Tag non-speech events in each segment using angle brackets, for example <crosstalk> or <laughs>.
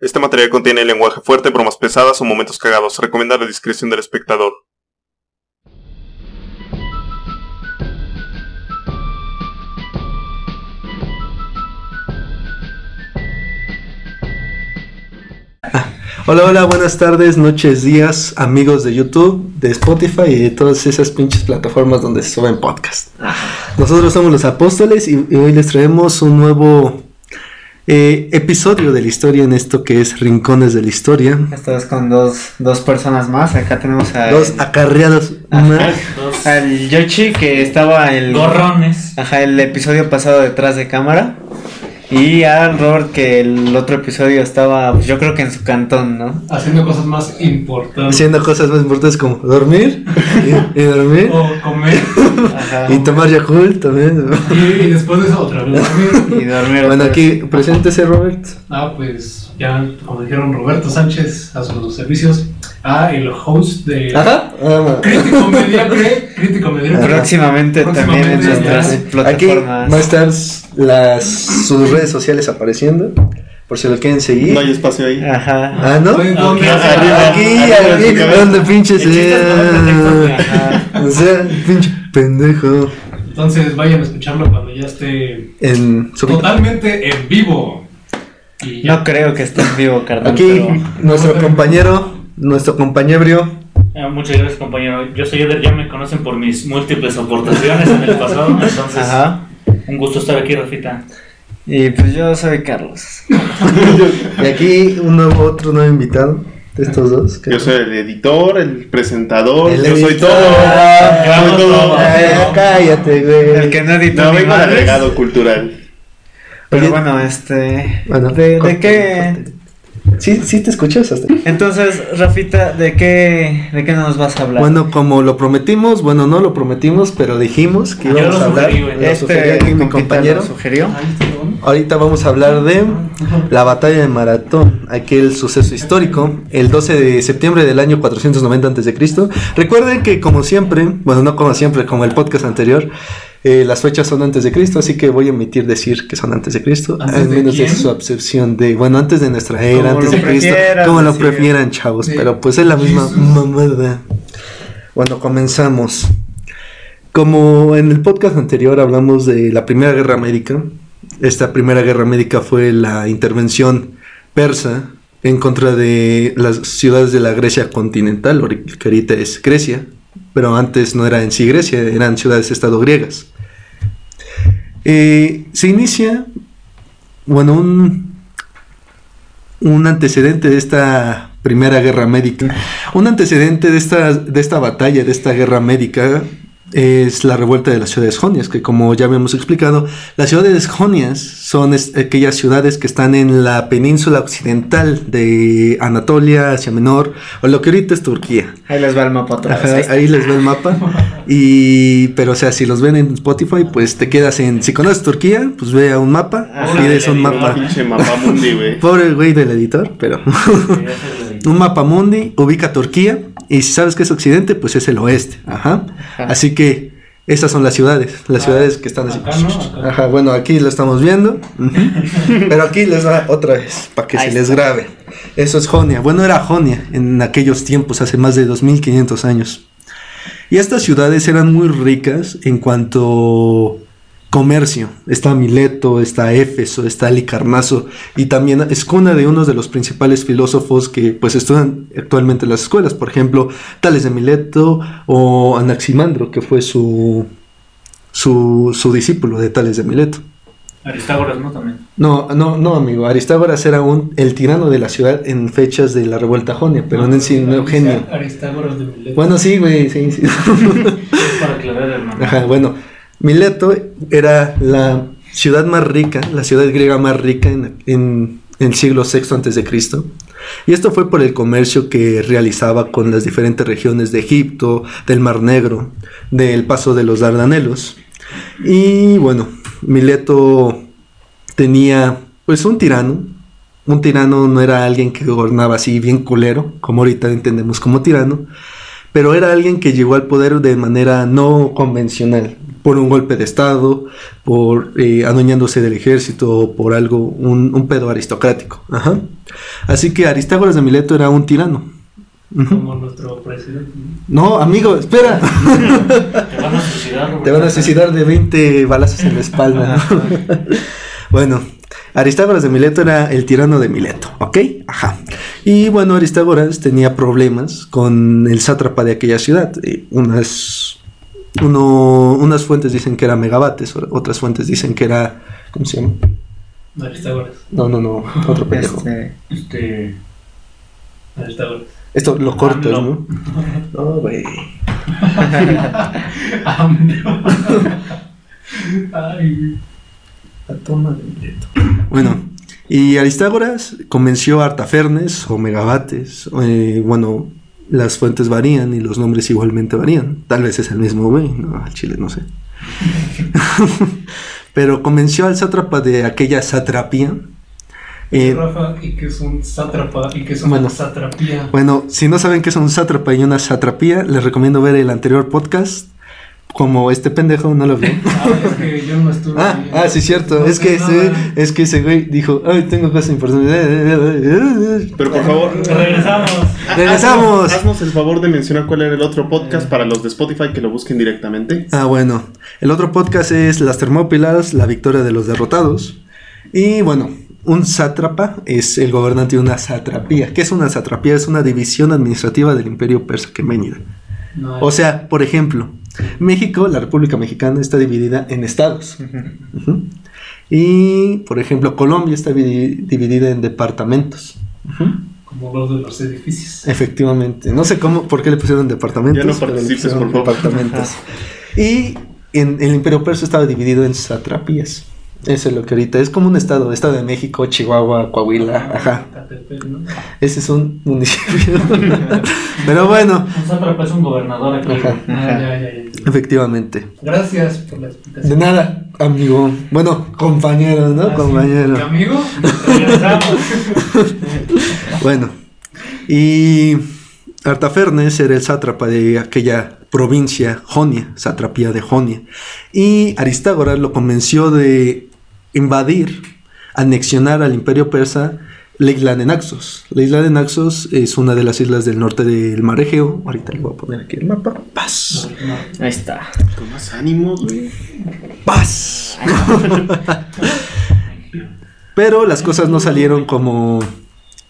Este material contiene lenguaje fuerte, bromas pesadas o momentos cagados. Recomienda la discreción del espectador. <laughs> Hola, hola, buenas tardes, noches, días, amigos de YouTube, de Spotify y de todas esas pinches plataformas donde se suben podcast. Nosotros somos los apóstoles y, y hoy les traemos un nuevo eh, episodio de la historia en esto que es Rincones de la Historia. Esta vez con dos, dos personas más. Acá tenemos a. Dos acarreados más. Dos. Al Yoshi que estaba el. Gorrones. Ajá, el episodio pasado detrás de cámara. Y a Robert que el otro episodio estaba, pues, yo creo que en su cantón, ¿no? Haciendo cosas más importantes. Haciendo cosas más importantes como dormir y, y dormir. <laughs> O comer. Ajá. Y tomar Yakult también. Y, y después de eso otra vez dormir. Y dormir. Bueno, otra vez. aquí preséntese Robert. Ah, pues ya, como dijeron Roberto Sánchez a sus servicios. Ah, el host de Ajá. Crítico Mediocre. Crítico Mediocre. Próximamente, también en nuestras ya. Aquí plataformas. va a estar las, sus redes sociales apareciendo. Por si lo quieren seguir. No hay espacio ahí. Ajá. Ah, ¿no? Arriba, aquí, arriba, aquí, arriba. eh, TikTok, ajá. O sea, pinche pendejo. Entonces vayan a escucharlo cuando ya esté En totalmente en vivo. Y. No creo que esté en vivo, carnal. Aquí, pero- nuestro compañero, nuestro compañero. Ah, muchas gracias compañero. Yo soy Eder, ya me conocen por mis múltiples aportaciones en el pasado, entonces Ajá. un gusto estar aquí, Rafita. Y pues yo soy Carlos. <laughs> Y aquí un nuevo, otro nuevo invitado de estos dos. que- Yo soy el editor, el presentador, El yo soy editor. todo. Soy todo. eh, cállate, güey. El que no editó No, vengo de madres. agregado cultural. Pero bueno, este. Bueno, ¿de, de qué? corte. Sí, sí te escuchas hasta aquí? Entonces, Rafita, ¿de qué, ¿de qué nos vas a hablar? Bueno, como lo prometimos, bueno, no lo prometimos, pero dijimos que íbamos lo a hablar. sugerí, lo sugerí aquí mi compañero. lo sugirió. Ahorita vamos a hablar de la batalla de Maratón, aquel suceso histórico, el 12 de septiembre del año 490 a.C. Recuerden que como siempre, bueno, no como siempre, como el podcast anterior, eh, las fechas son antes de Cristo, así que voy a omitir decir que son antes de Cristo, ¿Antes al menos de su absorción de, bueno, antes de nuestra era, antes de Cristo, como lo prefieran, chavos, Sí. pero pues es la misma mamada. Bueno, comenzamos. Como en el podcast anterior hablamos de la Primera Guerra Médica, esta Primera Guerra Médica fue la intervención persa en contra de las ciudades de la Grecia continental, que ahorita es Grecia, pero antes no era en sí Grecia, eran ciudades-estado griegas. Eh, se inicia, bueno, un, un antecedente de esta Primera Guerra Médica. Un antecedente de esta, de esta batalla, de esta guerra médica, es la revuelta de las ciudades jonias, que como ya habíamos explicado, las ciudades jonias son aquellas ciudades que están en la península occidental de Anatolia, Asia Menor, o lo que ahorita es Turquía. Ahí les va el mapa otra vez. Ajá, Ahí les va el mapa. <laughs> Y, pero o sea, si los ven en Spotify, pues te quedas en, si conoces Turquía, pues ve a un mapa, Ajá. pides un mapa. Pinche mapamundi, güey. <laughs> Pobre güey del editor, pero <laughs> un mapa mundi ubica Turquía y si sabes que es occidente, pues es el oeste. Ajá. Ajá. Así que esas son las ciudades, las Ah, ciudades que están así. acá, ¿no? Acá. Ajá, bueno, aquí lo estamos viendo. <laughs> Pero aquí les va otra vez para que Ahí se les está. grabe. Eso es Jonia. Bueno, era Jonia en aquellos tiempos, hace más de 2500 años. Y estas ciudades eran muy ricas en cuanto comercio. Está Mileto, está Éfeso, está Alicarnaso y también es cuna de uno de los principales filósofos que pues estudian actualmente en las escuelas, por ejemplo, Tales de Mileto o Anaximandro, que fue su, su, su discípulo de Tales de Mileto. Aristágoras, ¿no? También. No, no, no, amigo. Aristágoras era un, el tirano de la ciudad en fechas de la revuelta jonia, pero no en sí, no Eugenio. Aristágoras de Mileto. Bueno, sí, güey, sí, sí. <laughs> Es para aclarar, hermano. Ajá, bueno, Mileto era la ciudad más rica, la ciudad griega más rica en, el siglo VI antes de Cristo. Y esto fue por el comercio que realizaba con las diferentes regiones de Egipto, del Mar Negro, del paso de los Dardanelos. Y bueno, Mileto tenía pues un tirano. Un tirano no era alguien que gobernaba así bien culero, como ahorita entendemos como tirano, pero era alguien que llegó al poder de manera no convencional. Por un golpe de estado, por eh, adueñándose del ejército, o por algo, un, un pedo aristocrático. Ajá. Así que Aristágoras de Mileto era un tirano. Como nuestro presidente. ¿no? Amigo, espera. Te van a suicidar. <laughs> Te van a suicidar de 20 balazos en la espalda. <laughs> bueno, Aristágoras de Mileto era el tirano de Mileto, ¿ok? Ajá. Y bueno, Aristágoras tenía problemas con el sátrapa de aquella ciudad. Eh, unas, uno- unas fuentes dicen que era Megabates, o- otras fuentes dicen que era. ¿Cómo se llama? Aristágoras. No, no, no, otro pendejo. Este, Este. Aristágoras. Esto lo cortas, AMLO. ¿no? No, <laughs> güey. AMLO. Ay, La toma de. Bueno, y Aristágoras convenció a Artafernes o Megabates. eh, bueno, las fuentes varían y los nombres igualmente varían. Tal vez es el mismo güey, no, al chile no sé. <laughs> Pero convenció al sátrapa de aquella satrapía. eh, Rafa, y que es un sátrapa, y que es una Bueno. satrapía. bueno, si no saben qué es un sátrapa y una satrapía, les recomiendo ver el anterior podcast. Como este pendejo no lo vio. Ah, es que yo no estuve. Ah, ahí. ah, sí, cierto. No es, que ese, es que ese güey dijo, ay, tengo cosas importantes. Pero por favor, Regresamos. Regresamos. haznos, haznos el favor de mencionar cuál era el otro podcast para los de Spotify que lo busquen directamente. Ah, bueno. El otro podcast es Las Termópilas, la victoria de los derrotados. Y bueno, un sátrapa es el gobernante de una satrapía. ¿Qué es una satrapía? Es una división administrativa del imperio persa aqueménida. No, O sea, por ejemplo, México, la República Mexicana, está dividida en estados. Y, por ejemplo, Colombia está divi- dividida en departamentos. Como los de los edificios. Efectivamente. No sé cómo, por qué le pusieron departamentos. Ya no participes, por favor. Departamentos. <laughs> y en el Imperio Persa estaba dividido en satrapías. Eso es lo que ahorita es como un estado, Estado de México, Chihuahua, Coahuila, ajá. Catepec, ¿no? Ese es un municipio. <laughs> Pero bueno, Un sátrapa es un gobernador aquí. Ajá. Ah, efectivamente. Gracias por la explicación. De nada, amigo. Bueno, compañero, ¿no? Ah, compañero. ¿Y amigo? <laughs> Bueno, y Artafernes era el sátrapa de aquella provincia, Jonia, satrapía de Jonia. Y Aristágoras lo convenció de invadir, anexionar al imperio persa la isla de Naxos. La isla de Naxos es una de las islas del norte del mar Egeo. Ahorita le voy a poner aquí el mapa. Paz. ahí está. Con más ánimos, güey. Paz. <laughs> Pero las cosas no salieron como.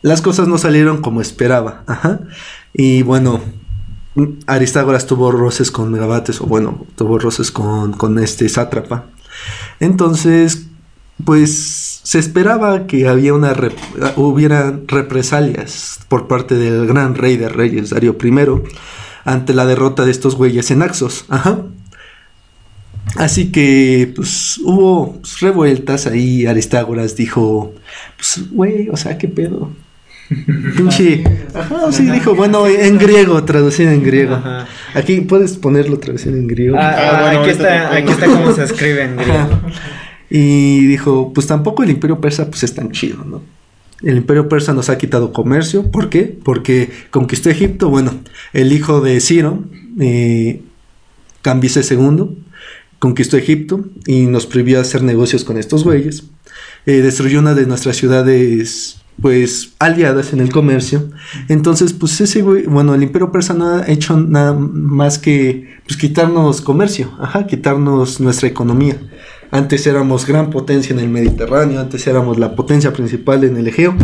Las cosas no salieron como esperaba. Ajá. Y bueno, Aristágoras tuvo roces con Megabates, o bueno, tuvo roces con, con este sátrapa. Entonces, pues se esperaba que había una rep- hubiera represalias por parte del gran rey de reyes, Darío I, ante la derrota de estos güeyes en Naxos. Ajá. Así que, pues, hubo pues, revueltas ahí. Aristágoras dijo, pues, güey, o sea, ¿qué pedo? <laughs> Pinche. Ajá, sí, dijo, bueno, en griego, traducido en griego. Ajá. Aquí puedes ponerlo traducido en griego. Ah, Ah, ah, bueno, aquí, está, aquí está cómo se escribe en griego. Ajá. Y dijo, pues tampoco el imperio persa pues es tan chido, ¿no? El imperio persa nos ha quitado comercio, ¿por qué? Porque conquistó Egipto, bueno, el hijo de Ciro, eh, Cambises II, conquistó Egipto y nos prohibió hacer negocios con estos güeyes. Eh, destruyó una de nuestras ciudades, pues, aliadas en el comercio. Entonces, pues ese güey, bueno, el imperio persa no ha hecho nada más que, pues, quitarnos comercio, ajá, quitarnos nuestra economía. Antes éramos gran potencia en el Mediterráneo, antes éramos la potencia principal en el Egeo.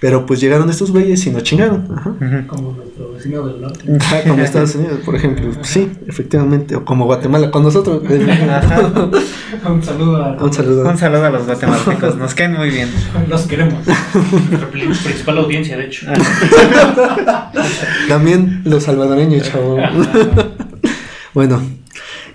Pero pues llegaron estos güeyes y nos chingaron. Ajá. Como nuestro vecino del norte. Como Estados Unidos, por ejemplo. Sí, efectivamente. O como Guatemala con nosotros. Ajá. Un saludo a Un saludo. Un saludo a los guatemaltecos, nos caen muy bien. Los queremos. <laughs> Nuestra principal audiencia, de hecho. También los salvadoreños, chavo. bueno.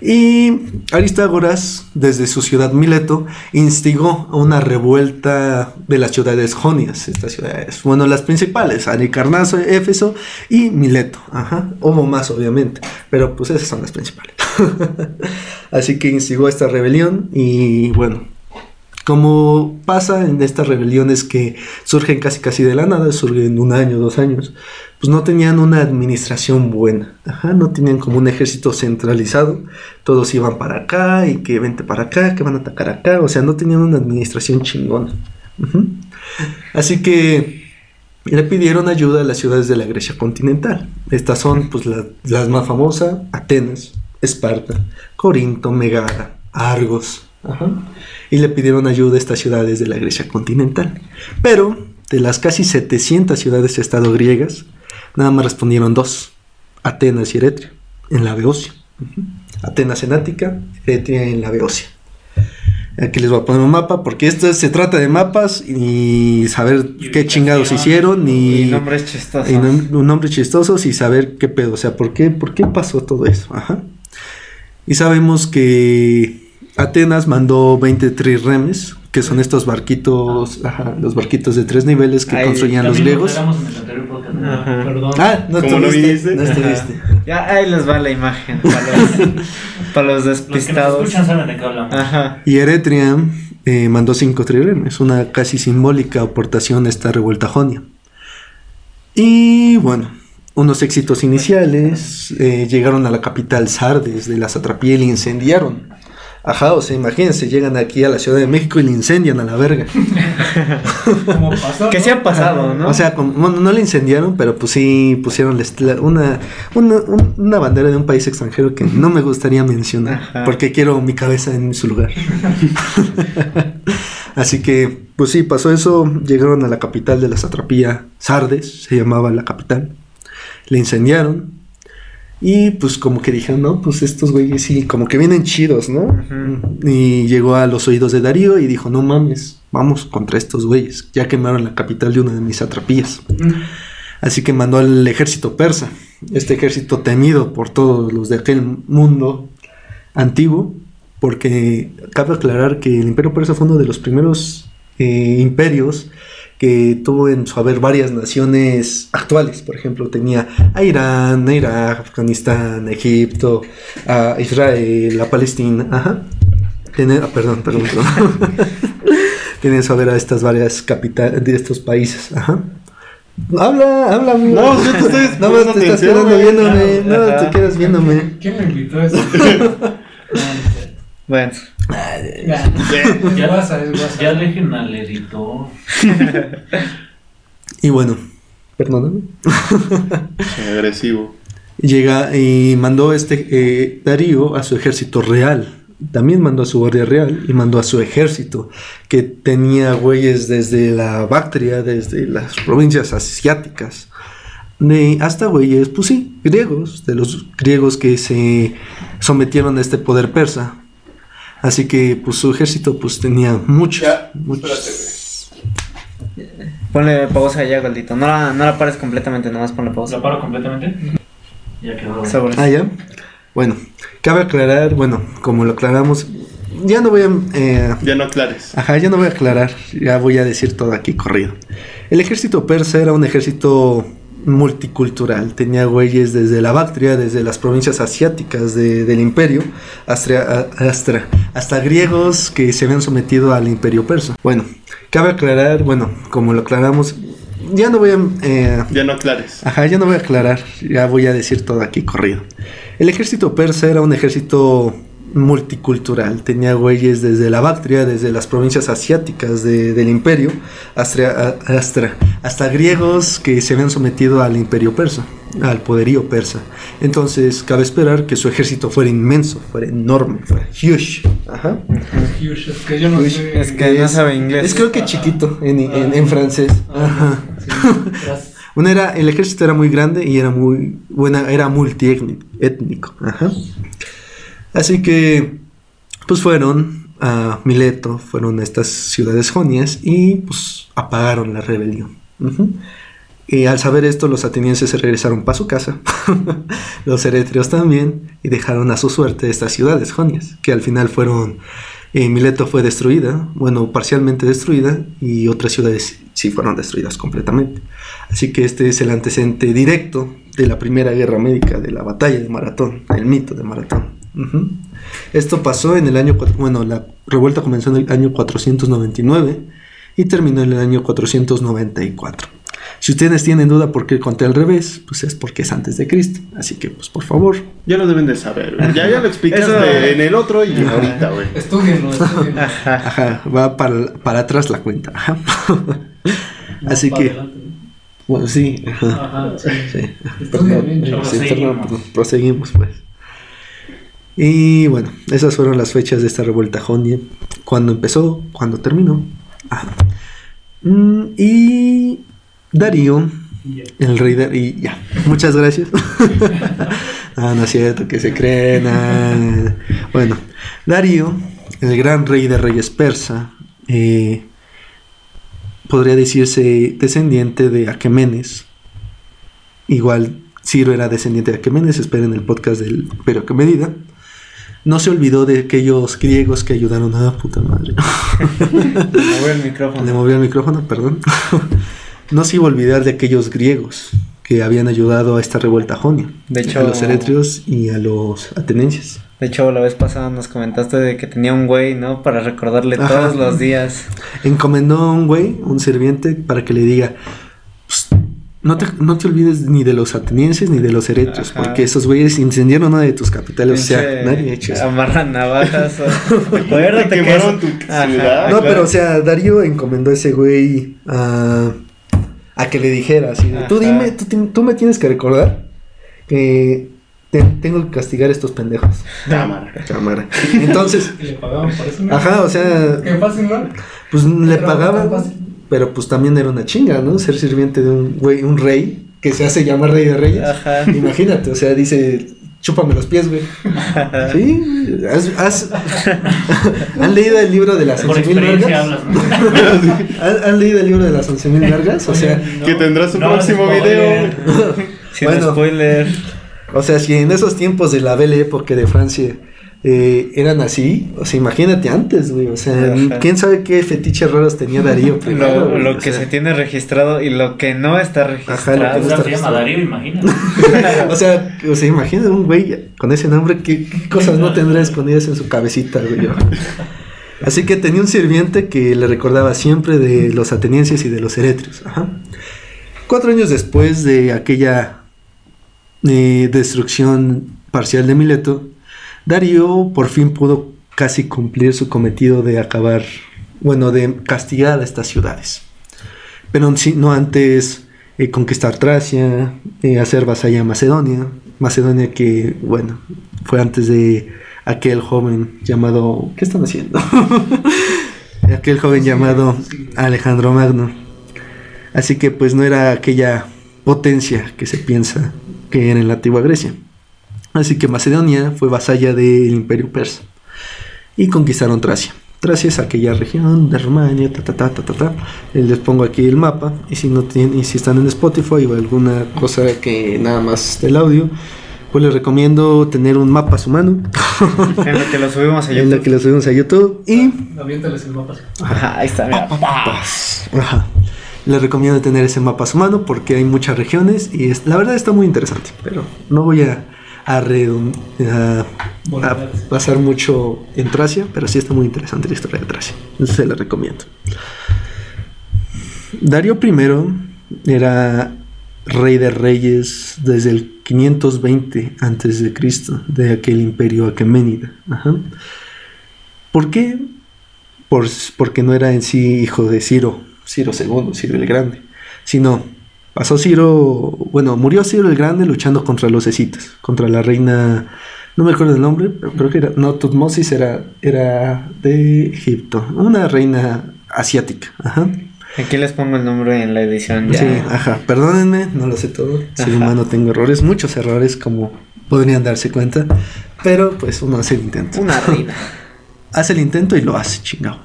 Y Aristágoras, desde su ciudad Mileto, instigó una revuelta de las ciudades jonias. Estas ciudades, bueno, las principales, Halicarnaso, Éfeso y Mileto. Ajá. Hubo más, obviamente, pero pues esas son las principales. <laughs> Así que instigó esta rebelión y bueno, como pasa en estas rebeliones que surgen casi casi de la nada, surgen un año, dos años, pues no tenían una administración buena, no tenían como un ejército centralizado, todos iban para acá y que vente para acá, que van a atacar acá, o sea, no tenían una administración chingona. Así que le pidieron ayuda a las ciudades de la Grecia continental. Estas son pues la- las más famosas, Atenas, Esparta, Corinto, Megara, Argos. Ajá. Y le pidieron ayuda a estas ciudades de la Grecia continental. Pero de las casi 700 ciudades-estado griegas, nada más respondieron dos, Atenas y Eretria, en la Beocia. Ujú. Atenas en Ática, Eretria en la Beocia. Aquí les voy a poner un mapa porque esto se trata de mapas y saber Y qué chingados hicieron y, Y nombres chistosos. y nom- un nombre chistosos y saber qué pedo, o sea, por qué, por qué pasó todo eso. Ajá. Y sabemos que Atenas mandó 20 triremes, que son estos barquitos, ajá, los barquitos de tres niveles que Ay, construían los griegos. Ah, no ¿Cómo no estuviste, viniste? no estuviste. Ya ahí les va la imagen para los, <laughs> para los Los que nos despistados. escuchan saben de qué hablamos. Ajá. Y Eretria eh, mandó cinco triremes, una casi simbólica aportación a esta revuelta jonia. Y bueno, unos éxitos iniciales eh, llegaron a la capital Sardes de la satrapía y la incendiaron. Ajá, o sea, imagínense, llegan aquí a la Ciudad de México y la incendian a la verga. <laughs> Como pasó. Que sí ha pasado, ¿no? O sea, como- bueno, no la incendiaron, pero pues sí pusieron la una, una, un- una bandera de un país extranjero que no me gustaría mencionar, Ajá. porque quiero mi cabeza en su lugar. <laughs> Así que, pues sí, pasó eso, llegaron a la capital de la satrapía, Sardes, se llamaba la capital, la incendiaron. Y pues como que dijeron, no, pues estos güeyes sí, como que vienen chidos, ¿no? Y llegó a los oídos de Darío y dijo, no mames, vamos contra estos güeyes. Ya quemaron la capital de una de mis satrapías. Así que mandó al ejército persa, este ejército temido por todos los de aquel mundo antiguo, porque cabe aclarar que el imperio persa fue uno de los primeros eh, imperios que tuvo en su haber varias naciones actuales. Por ejemplo, tenía a Irán, a Irak, Afganistán, a Egipto, a Israel, a Palestina. Ajá. Tiene, ah, perdón, perdón, <laughs> perdón. <laughs> Tiene en su haber a estas varias capitales de estos países. Ajá. Habla, habla, amigo. No, yo te estoy No, más te estás quedando viéndome. No, te quedas viéndome. ¿Quién me invitó a eso? <laughs> Bueno. Ya. Ya- WhatsApp, es WhatsApp. Ya dejen al editor. Y bueno, perdóname. <laughs> Agresivo. Llega y mandó este eh, Darío a su ejército real. También mandó a su guardia real y mandó a su ejército, que tenía güeyes desde la Bactria, desde las provincias asiáticas, de hasta güeyes, pues sí, griegos, de los griegos que se sometieron a este poder persa. Así que pues su ejército pues tenía muchos, Ya, muchos. Ponle pausa ya, Goldito. No la, no la pares completamente, nomás ponle pausa. ¿Lo paro completamente? Ya quedó. Sobres. Ah, ya. Bueno, cabe aclarar, bueno, como lo aclaramos, ya no voy a... eh, Ya no aclares. Ajá, ya no voy a aclarar, ya voy a decir todo aquí corrido. El ejército persa era un ejército multicultural, tenía güeyes desde la Bactria, desde las provincias asiáticas de- del imperio, hasta, hasta griegos que se habían sometido al imperio persa. Bueno, cabe aclarar, bueno, como lo aclaramos, ya no voy a... eh, Ya no aclares. Ajá, ya no voy a aclarar, ya voy a decir todo aquí corrido. El ejército persa era un ejército multicultural, tenía güeyes desde la Bactria, desde las provincias asiáticas de- del imperio, hasta, hasta, hasta griegos que se habían sometido al imperio persa, al poderío persa. Entonces, cabe esperar que su ejército fuera inmenso, fuera enorme, fuera huge. Ajá. Huge, es que yo no sé. Es que no sabe inglés. Es creo que chiquito en, en- en francés. Ajá. Sí. Bueno, <laughs> era, el ejército era muy grande y era muy buena, era multiétnico. Ajá. Así que, pues fueron a Mileto, fueron a estas ciudades jonias y pues apagaron la rebelión. Y al saber esto, los atenienses se regresaron para su casa, <laughs> los eretrios también, y dejaron a su suerte estas ciudades jonias, que al final fueron, eh, Mileto fue destruida, bueno, parcialmente destruida, y otras ciudades sí fueron destruidas completamente. Así que este es el antecedente directo de la primera guerra médica, de la batalla de Maratón, el mito de Maratón. Esto pasó en el año, bueno, la revuelta comenzó en el año 499 y terminó en el año 494. Si ustedes tienen duda por qué conté al revés, pues es porque es antes de Cristo. Así que, pues por favor, Ya lo deben de saber, güey. Ya, ya lo explicaste Eso- en el otro y ahorita, güey. Estudienlo, estudienlo. ajá, va para, para atrás la cuenta. ajá. <laughs> Así que, adelante, ¿no? bueno, sí. ajá. Ajá, sí. Sí. Estudien bien. Sí, perdón, proseguimos pues. Y bueno, esas fueron las fechas de esta revuelta jonia. Cuándo empezó, cuándo terminó. Ajá. Mm, y Darío, el rey de... Y ya, muchas gracias. <laughs> ah, no es cierto, que se creen. ah. Bueno, Darío, el gran rey de reyes persa, eh, podría decirse descendiente de Aquemenes. Igual Ciro era descendiente de Aquemenes, esperen el podcast del Pero Aquemenida. No se olvidó de aquellos griegos que ayudaron a puta madre. <laughs> Me voy el micrófono. Le movió el micrófono, perdón. no se iba a olvidar de aquellos griegos que habían ayudado a esta revuelta jonia. De hecho- a los eretrios y a los atenienses. De hecho, la vez pasada nos comentaste de que tenía un güey, ¿no? Para recordarle Ajá. todos los días. Encomendó a un güey, un sirviente, para que le diga: "Pues, no, te, no te olvides ni de los atenienses ni de los eretrios, Ajá. porque esos güeyes incendiaron una de tus capitales. O sea, nadie ha hecho eso. Amarran navajas. o- <laughs> Acuérdate Te que eso- tu Ajá, ciudad. No, claro. pero o sea, Darío encomendó a ese güey a, a que le dijera así, tú dime, tú, tú me tienes que recordar que te- tengo que castigar a estos pendejos. Cámara. Cámara. Entonces, <laughs> Y le pagaban por eso. ¿no? ajá, o sea, Qué fácil, ¿no? pues le pagaban. Pero pues también era una chinga, ¿no? Ser sirviente de un güey, un rey que se hace llamar rey de reyes. Ajá. Imagínate, o sea, dice, chúpame los pies, güey. <laughs> Sí, has- has- ¿Han leído el libro de las Por 11.000 experiencia vergas? hablas, ¿no? <laughs> ¿Han, han leído el libro de las 11.000 vergas? O sea, Que tendrá su No, próximo video. <laughs> Sin Bueno. spoiler. o sea, si en esos tiempos de la Belle Époque de Francia eh, eran así, o sea, imagínate antes, güey. O sea, Ajá. quién sabe qué fetiches raros tenía Darío primero. Lo, güey, lo que sea. se tiene registrado y lo que no está Ajá, lo que registrado. no O sea, se llama Darío, imagínate. <laughs> O sea, o sea, imagínate un güey con ese nombre, ¿qué, qué cosas no tendrá escondidas en su cabecita, güey? Así que tenía un sirviente que le recordaba siempre de los atenienses y de los eretrios. Ajá. Cuatro años después de aquella eh, destrucción parcial de Mileto, Darío por fin pudo casi cumplir su cometido de acabar, bueno, de castigar a estas ciudades. Pero no antes eh, conquistar Tracia, eh, hacer vasalla a Macedonia. Macedonia que, bueno, fue antes de aquel joven llamado... ¿Qué están haciendo? <laughs> aquel joven llamado Alejandro Magno. Así que pues no era aquella potencia que se piensa que era en la antigua Grecia. Así que Macedonia fue vasalla del imperio persa y conquistaron Tracia. Tracia es aquella región de Rumania, ta ta ta ta ta ta. Eh, Les pongo aquí el mapa y si no tienen, y si están en Spotify o alguna cosa que nada más del audio, pues les recomiendo tener un mapa a su mano, <laughs> En lo que lo subimos a en lo que YouTube. lo subimos a YouTube y Aviéntales el mapa. Ajá, ahí está, mira. Ajá. Les recomiendo tener ese mapa a su mano porque hay muchas regiones y es- la verdad está muy interesante. Pero no voy a, a, a- pasar mucho en Tracia, pero sí está muy interesante la historia de Tracia. Se la recomiendo. Darío I era rey de reyes desde el 520 antes de aquel imperio aqueménida. ¿Por qué? Por- porque no era en sí hijo de Ciro, Ciro II, Ciro el Grande, sino pasó Ciro, bueno, murió Ciro el Grande luchando contra los escitas, contra la reina, no me acuerdo el nombre, pero creo que era, no, Tutmosis era, era de Egipto, una reina asiática, ajá. Aquí les pongo el nombre en la edición ya. Sí, ajá, perdónenme, no lo sé todo, soy Ajá. humano, tengo errores, muchos errores como podrían darse cuenta, pero pues uno hace el intento. Una reina. <laughs> hace el intento y lo hace, chingado.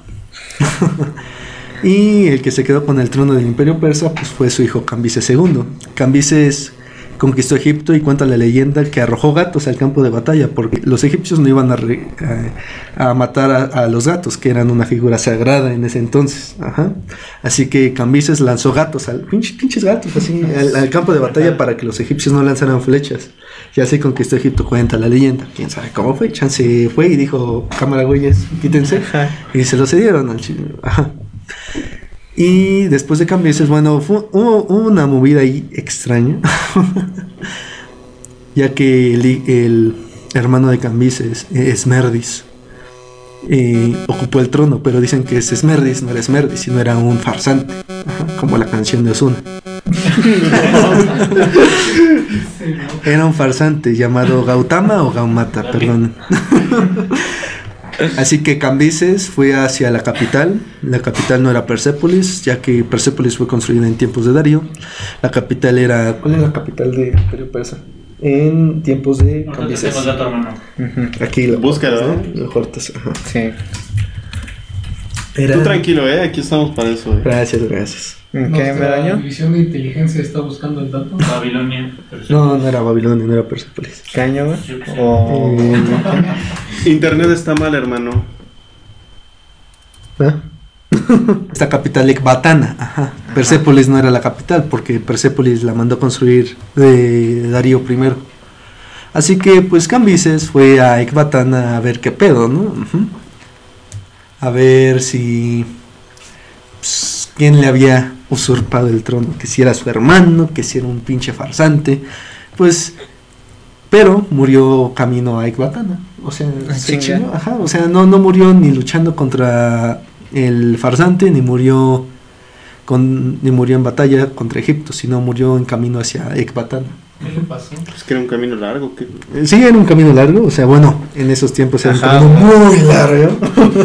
<laughs> y el que se quedó con el trono del imperio persa pues fue su hijo Cambises II. Cambises conquistó Egipto y cuenta la leyenda que arrojó gatos al campo de batalla porque los egipcios no iban a, re- a- a matar a, a los gatos, que eran una figura sagrada en ese entonces. Ajá. Así que Cambises lanzó gatos, al, pinche- pinches gatos, así, al, al campo de batalla para que los egipcios no lanzaran flechas. Y así conquistó Egipto, cuenta la leyenda. Quién sabe cómo fue. Chance fue y dijo: Cámara, güeyes, quítense. Y se lo cedieron al chino. Ajá. Y después de Cambises, bueno, fue, hubo, hubo una movida ahí extraña. <laughs> ya que el, hermano de Cambises, Esmerdis, eh, ocupó el trono, pero dicen que ese Esmerdis no era Esmerdis, sino era un farsante, ajá, como la canción de Ozuna. <laughs> Era un farsante llamado Gautama o Gaumata, perdón. <laughs> Así que Cambises fue hacia la capital. La capital no era Persépolis, ya que Persépolis fue construida en tiempos de Darío. La capital era. ¿Cuál es la capital de Imperio Persa? En tiempos de Cambises. tengo el dato, hermano. Ujú, Aquí lo Búscalo, ¿eh? Lo cortas, ajá. Sí. Era- Tú tranquilo, eh, aquí estamos para eso, eh. Gracias, gracias. ¿En qué Nuestra año? división de inteligencia está buscando el dato. Babilonia. No, no era Babilonia, no era Persépolis. ¿Qué año, güey? Yo qué sé. O... Eh, Internet está mal, hermano. ¿Ah? <laughs> Esta capital Ecbatana, ajá. Persépolis no era la capital porque Persépolis la mandó construir de Darío I. Así que pues Cambises fue a Ecbatana a ver qué pedo, ¿no? A ver si pues, quién le había usurpado el trono, que si era su hermano, que si era un pinche farsante. Pues pero murió camino a Ecbatana. O sea, Ah, se chingó, ajá, o sea, no, no murió ni luchando contra el farsante, ni murió con, ni murió en batalla contra Egipto, sino murió en camino hacia Ecbatana. ¿Qué le pasó? Es que era un camino largo. Eh, Sí, era un camino largo, o sea, bueno, en esos tiempos era un camino muy largo.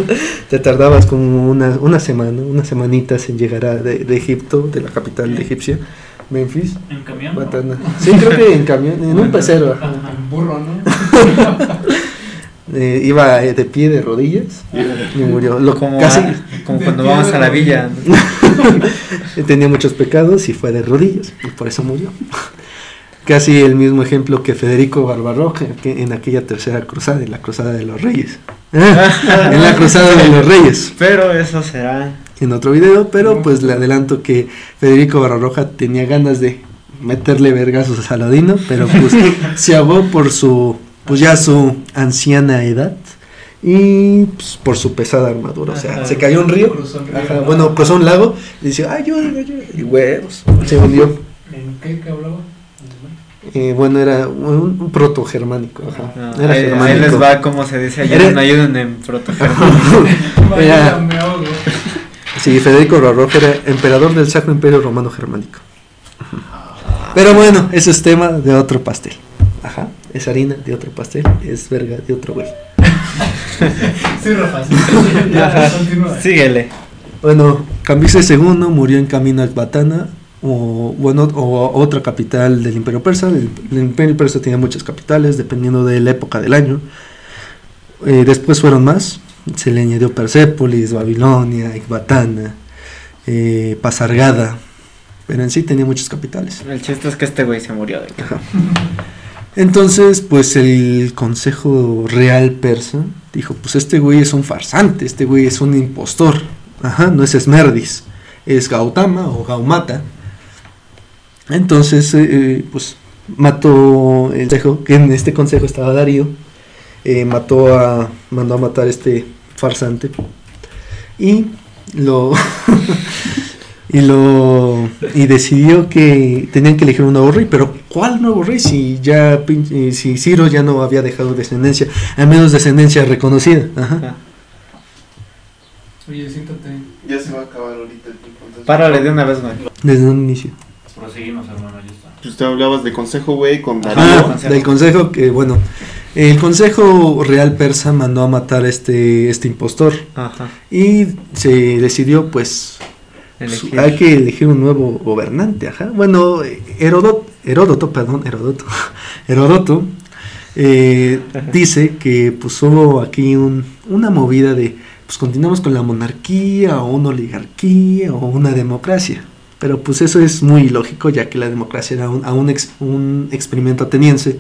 <laughs> Te tardabas como una, una semana, unas semanitas en llegar a, de, de Egipto, de la capital de egipcia, Memphis, ¿En camión? no? Sí, creo que en camión, en un pecero. En burro, ¿no? <laughs> Eh, iba eh, de pie, de rodillas, y murió. Lo, Como, casi como cuando pie vamos a la villa. <laughs> tenía muchos pecados y fue de rodillas, y por eso murió. Casi el mismo ejemplo que Federico Barbarroja en aquella tercera cruzada, en la cruzada de los reyes. <laughs> En la cruzada de los reyes, Pero eso será. en otro video, pero pues le adelanto que Federico Barbarroja tenía ganas de meterle vergazos a Saladino, pero pues <laughs> se ahogó por su, pues ya su anciana edad y pues, por su pesada armadura. O sea, se cayó un río, Cruzó un río. ajá, bueno, cruzó un lago y dice, ayuda, ayuda, y huevos, se hundió. ¿En qué que hablaba? Eh, bueno, era un, un proto-germánico, ajá. No, era ahí, ahí germánico. les va como se dice. Era- Ayuden, ayuden en <laughs> ahogo. Sí, Federico Barbarroja era emperador del Sacro Imperio Romano Germánico. Pero bueno, eso es tema de otro pastel. Ajá, es harina de otro pastel, es verga de otro güey. <laughs> Sí, Rafa. sí. Ya, <laughs> Ajá. continúa. Síguele. Bueno, Cambises II murió en camino a Ecbatana, o, bueno, o otra capital del Imperio Persa. El, el Imperio Persa tenía muchas capitales, dependiendo de la época del año. Eh, después fueron más. Se le añadió Persépolis, Babilonia, Ecbatana, eh, Pasargada. Pero en sí tenía muchas capitales. El chiste es que este güey se murió de <laughs> Entonces, pues el Consejo Real Persa dijo, pues este güey es un farsante, este güey es un impostor. Ajá, no es Esmerdis, es Gautama o Gaumata. Entonces, eh, eh, pues mató el consejo, que en este consejo estaba Darío, eh, mató a, mandó a matar a este farsante y lo <laughs> y lo y decidió que tenían que elegir un nuevo rey, pero ¿cuál nuevo rey si ya eh, si Ciro ya no había dejado descendencia, al menos descendencia reconocida, ajá. Oye, siéntate. Ya se va a acabar ahorita el tiempo. entonces- Párale de una vez, güey. desde un inicio. Proseguimos, hermano, ya está. Pues te hablabas de consejo, güey, con. Darío. Ah, consejo. del consejo que bueno, el consejo real persa mandó a matar a este este impostor Ajá. y se decidió pues Elegir. hay que elegir un nuevo gobernante, ajá. Bueno, Heródoto, Heródoto, perdón, Heródoto, <laughs> Heródoto eh, dice que pues hubo aquí un, una movida de pues continuamos con la monarquía o una oligarquía o una democracia. Pero pues eso es muy ilógico, ya que la democracia era un, a un, ex- un experimento ateniense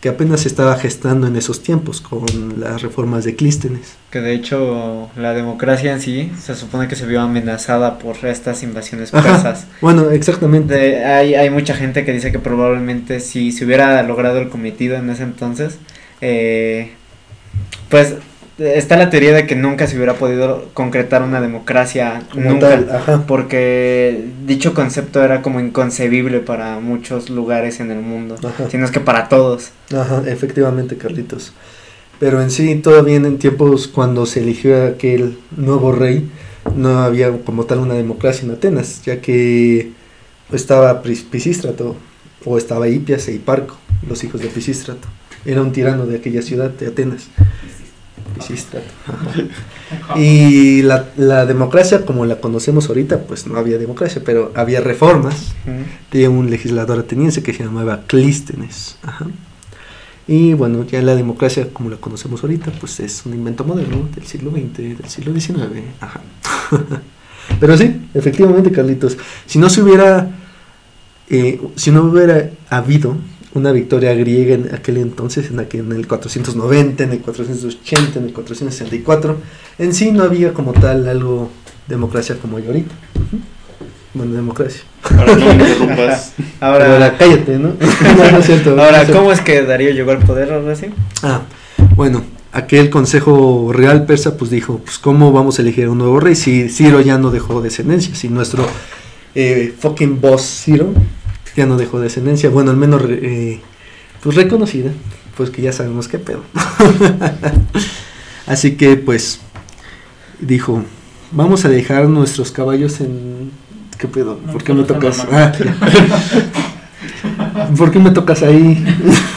que apenas se estaba gestando en esos tiempos con las reformas de Clístenes. Que de hecho la democracia en sí se supone que se vio amenazada por estas invasiones Ajá. persas. Bueno, exactamente. De- hay, hay mucha gente que dice que probablemente si se hubiera logrado el cometido en ese entonces, eh, pues está la teoría de que nunca se hubiera podido concretar una democracia, Como nunca, tal, ajá. porque dicho concepto era como inconcebible para muchos lugares en el mundo, Ajá. sino es que para todos. Ajá, efectivamente, Carlitos. Pero en sí, todavía en tiempos cuando se eligió aquel nuevo rey, no había como tal una democracia en Atenas, ya que estaba Pisístrato, o estaba Hipias e Hiparco, los hijos de Pisístrato. Era un tirano de aquella ciudad de Atenas. Pisístrato. Y la, la democracia, como la conocemos ahorita, pues no había democracia, pero había reformas de un legislador ateniense que se llamaba Clístenes. Ajá. Y bueno, ya la democracia como la conocemos ahorita, pues es un invento moderno del siglo XX, del siglo XIX. Ajá. <laughs> Pero sí, efectivamente, Carlitos, si no se hubiera, eh, si no hubiera habido una victoria griega en aquel entonces, en, aquel, en el 490, en el 480, en el 464, en sí no había como tal algo democracia como hay ahorita. Bueno, democracia. Ahora no me <laughs> interrumpas. Ahora, Ahora, cállate, ¿no? <laughs> no, no es cierto. no ahora. ¿cómo es que Darío llegó al poder o algo así? Ah, bueno, aquel consejo real persa pues dijo, pues cómo vamos a elegir un nuevo rey si Ciro ya no dejó descendencia, si nuestro eh, fucking boss Ciro ya no dejó descendencia, bueno, al menos eh, pues reconocida, pues que ya sabemos qué pedo. <laughs> Así que pues dijo, vamos a dejar nuestros caballos en... ¿Qué pedo? ¿Por qué me tocas? Ah, <laughs> ¿Por qué me tocas ahí?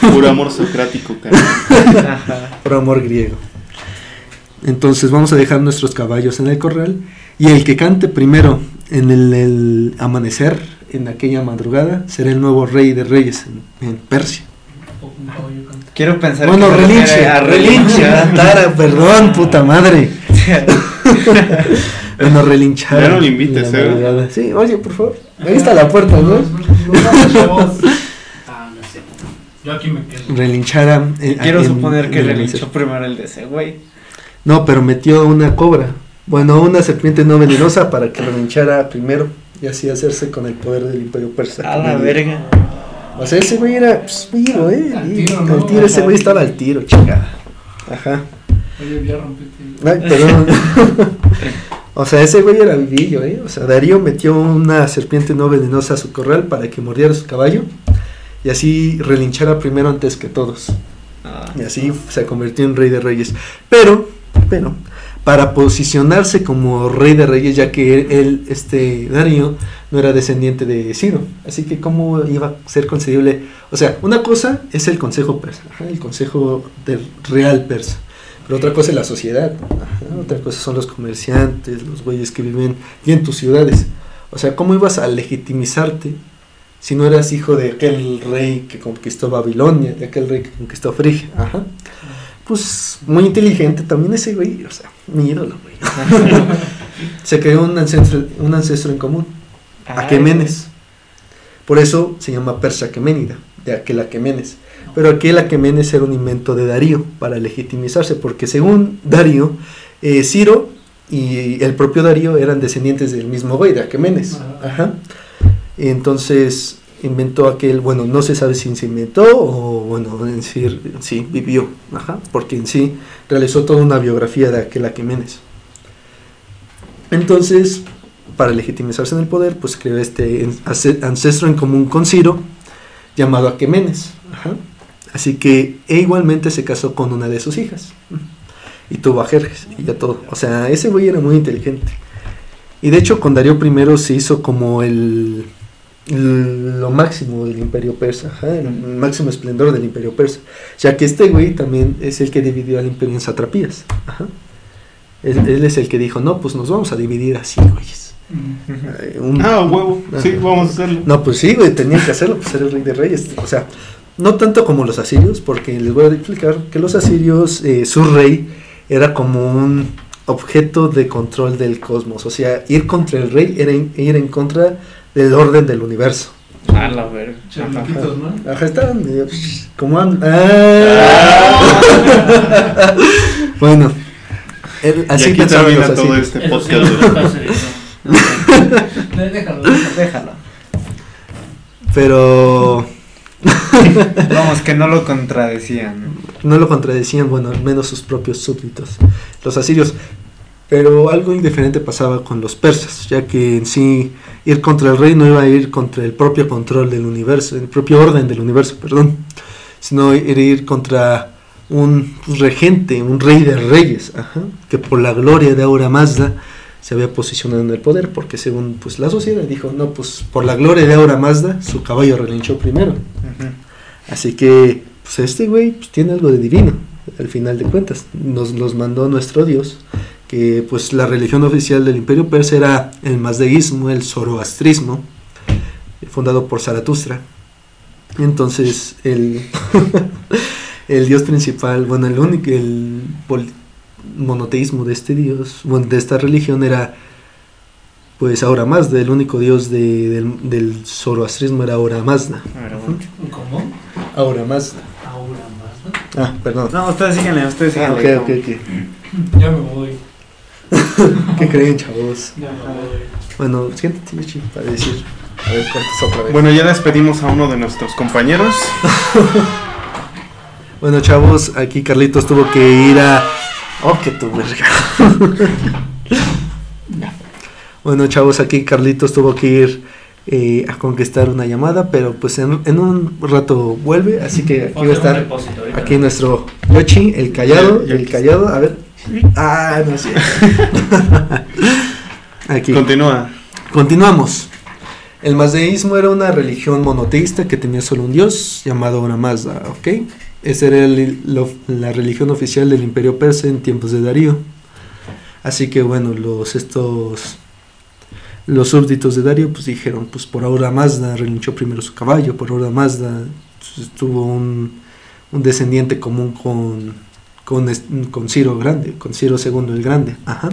<laughs> Puro amor socrático, por amor griego. Entonces vamos a dejar nuestros caballos en el corral y el que cante primero en el, el amanecer, en aquella madrugada, será el nuevo rey de reyes en, en Persia. Quiero pensar Bueno, que relinche, a relinche, Tara, perdón, puta madre. <laughs> Bueno, relinchar. Ya no en invites, ¿eh? madrugada. Sí, oye, por favor. Ahí está la puerta, ¿no? Ah, no sé. Yo aquí me quedo. Relinchara. eh, Quiero en- suponer que relinchó primero el de ese güey. No, pero metió una cobra. Bueno, una serpiente no venenosa para que relinchara primero y así hacerse con el poder del imperio persa. A la verga. O sea, ese güey era pues, vivo, ¿eh? Al tiro, al ¿no? tiro, ese güey estaba al tiro, chingada. Ajá. Oye, ya rompiste. Ay, perdón. <laughs> o sea, ese güey era vivillo, ¿eh? O sea, Darío metió una serpiente no venenosa a su corral para que mordiera su caballo y así relinchara primero antes que todos. Ah. Y así se convirtió en rey de reyes. Pero, pero, para posicionarse como rey de reyes, ya que él, este Darío, no era descendiente de Ciro. Así que, ¿cómo iba a ser concedible? O sea, una cosa es el consejo persa, el consejo del real persa. Pero otra cosa es la sociedad. otra cosa son los comerciantes, los güeyes que viven y en tus ciudades. O sea, ¿cómo ibas a legitimizarte si no eras hijo de aquel rey que conquistó Babilonia, de aquel rey que conquistó Frigia? Ajá. Pues muy inteligente también ese güey, o sea, mi ídolo, güey. <laughs> Se creó un ancestro, un ancestro en común, Aquemenes. Por eso se llama Persa Aqueménida, de aquel Aquemenes. Pero aquel Aquemenes era un invento de Darío para legitimizarse, porque según Darío, eh, Ciro y el propio Darío eran descendientes del mismo güey, de Aquemenes. Ajá. Entonces inventó aquel, bueno, no se sabe si se inventó o, bueno, en sí, vivió, ajá, porque en sí realizó toda una biografía de aquel Aquemenes. Entonces, para legitimizarse en el poder, pues creó este ance- ancestro en común con Ciro, llamado Aquemenes. Ajá. Así que e igualmente se casó con una de sus hijas. Y tuvo a Jerjes y ya todo. O sea, ese güey era muy inteligente. Y de hecho con Darío I se hizo como el- lo máximo del imperio persa, el máximo esplendor del imperio persa. Ya que este güey también es el que dividió al imperio en satrapías. Ajá. Él, él es el que dijo, no, pues nos vamos a dividir así, güeyes. Eh, un- Ah, huevo. Sí, vamos a hacerlo. no, pues sí, güey, tenían que hacerlo, pues era el rey de reyes. O sea, no tanto como los asirios, porque les voy a explicar que los asirios, eh, su rey era como un objeto de control del cosmos. O sea, ir contra el rey era in- ir en contra del orden del universo. A la verga. ¿no? Ajá, estaban medio como an- Ah. <laughs> bueno, el- y así aquí termina todo este podcast. <laughs> déjalo. Déjalo. Pero <laughs> Vamos, que no lo contradecían. no lo contradecían, bueno, al menos sus propios súbditos, los asirios. Pero algo indiferente pasaba con los persas, ya que en sí ir contra el rey no iba a ir contra el propio control del universo, el propio orden del universo, perdón, sino era ir contra un regente, un rey de reyes, ajá, que por la gloria de Aura Mazda se había posicionado en el poder, porque según pues la sociedad dijo, no, pues por la gloria de Aura Mazda su caballo relinchó primero. Así que, pues este güey pues, tiene algo de divino, al final de cuentas. Nos los mandó nuestro Dios, que pues la religión oficial del imperio persa era el mazdeísmo, el zoroastrismo, fundado por Zaratustra. Entonces, el, <laughs> el dios principal, bueno, el único, el monoteísmo de este dios, bueno, de esta religión era pues Ahura Mazda, el único dios de- del, del zoroastrismo era Ahura Mazda. ¿Cómo? Ahura Mazda. Más, Ah, perdón. No, ustedes síganle, ustedes Ah, síganle. ok, ok, ok. ¿no? Ya me voy. <laughs> ¿Qué creen, chavos? Bueno, siéntate, Michi, para decir. A ver, cortas otra vez. Bueno, ya despedimos a uno de nuestros compañeros. <laughs> Bueno, chavos, aquí Carlitos tuvo que ir a. Oh, que tu verga. <laughs> Ya. bueno, chavos, aquí Carlitos tuvo que ir eh, a conquistar una llamada, pero pues en, en un rato vuelve, así que aquí va a estar. Aquí nuestro Yoshi, el callado, el callado, a ver. Ah, no sé. <laughs> aquí. Continúa. Continuamos. El mazdeísmo era una religión monoteísta que tenía solo un dios llamado Ahura Mazda, ¿ok? Esa era el- lo- la religión oficial del imperio persa en tiempos de Darío. Así que bueno, los estos los súbditos de Darío pues dijeron, pues por Ahura Mazda relinchó primero su caballo, por Ahura Mazda pues, tuvo un, un descendiente común con con, con Ciro Grande, con Ciro II el Grande, ajá.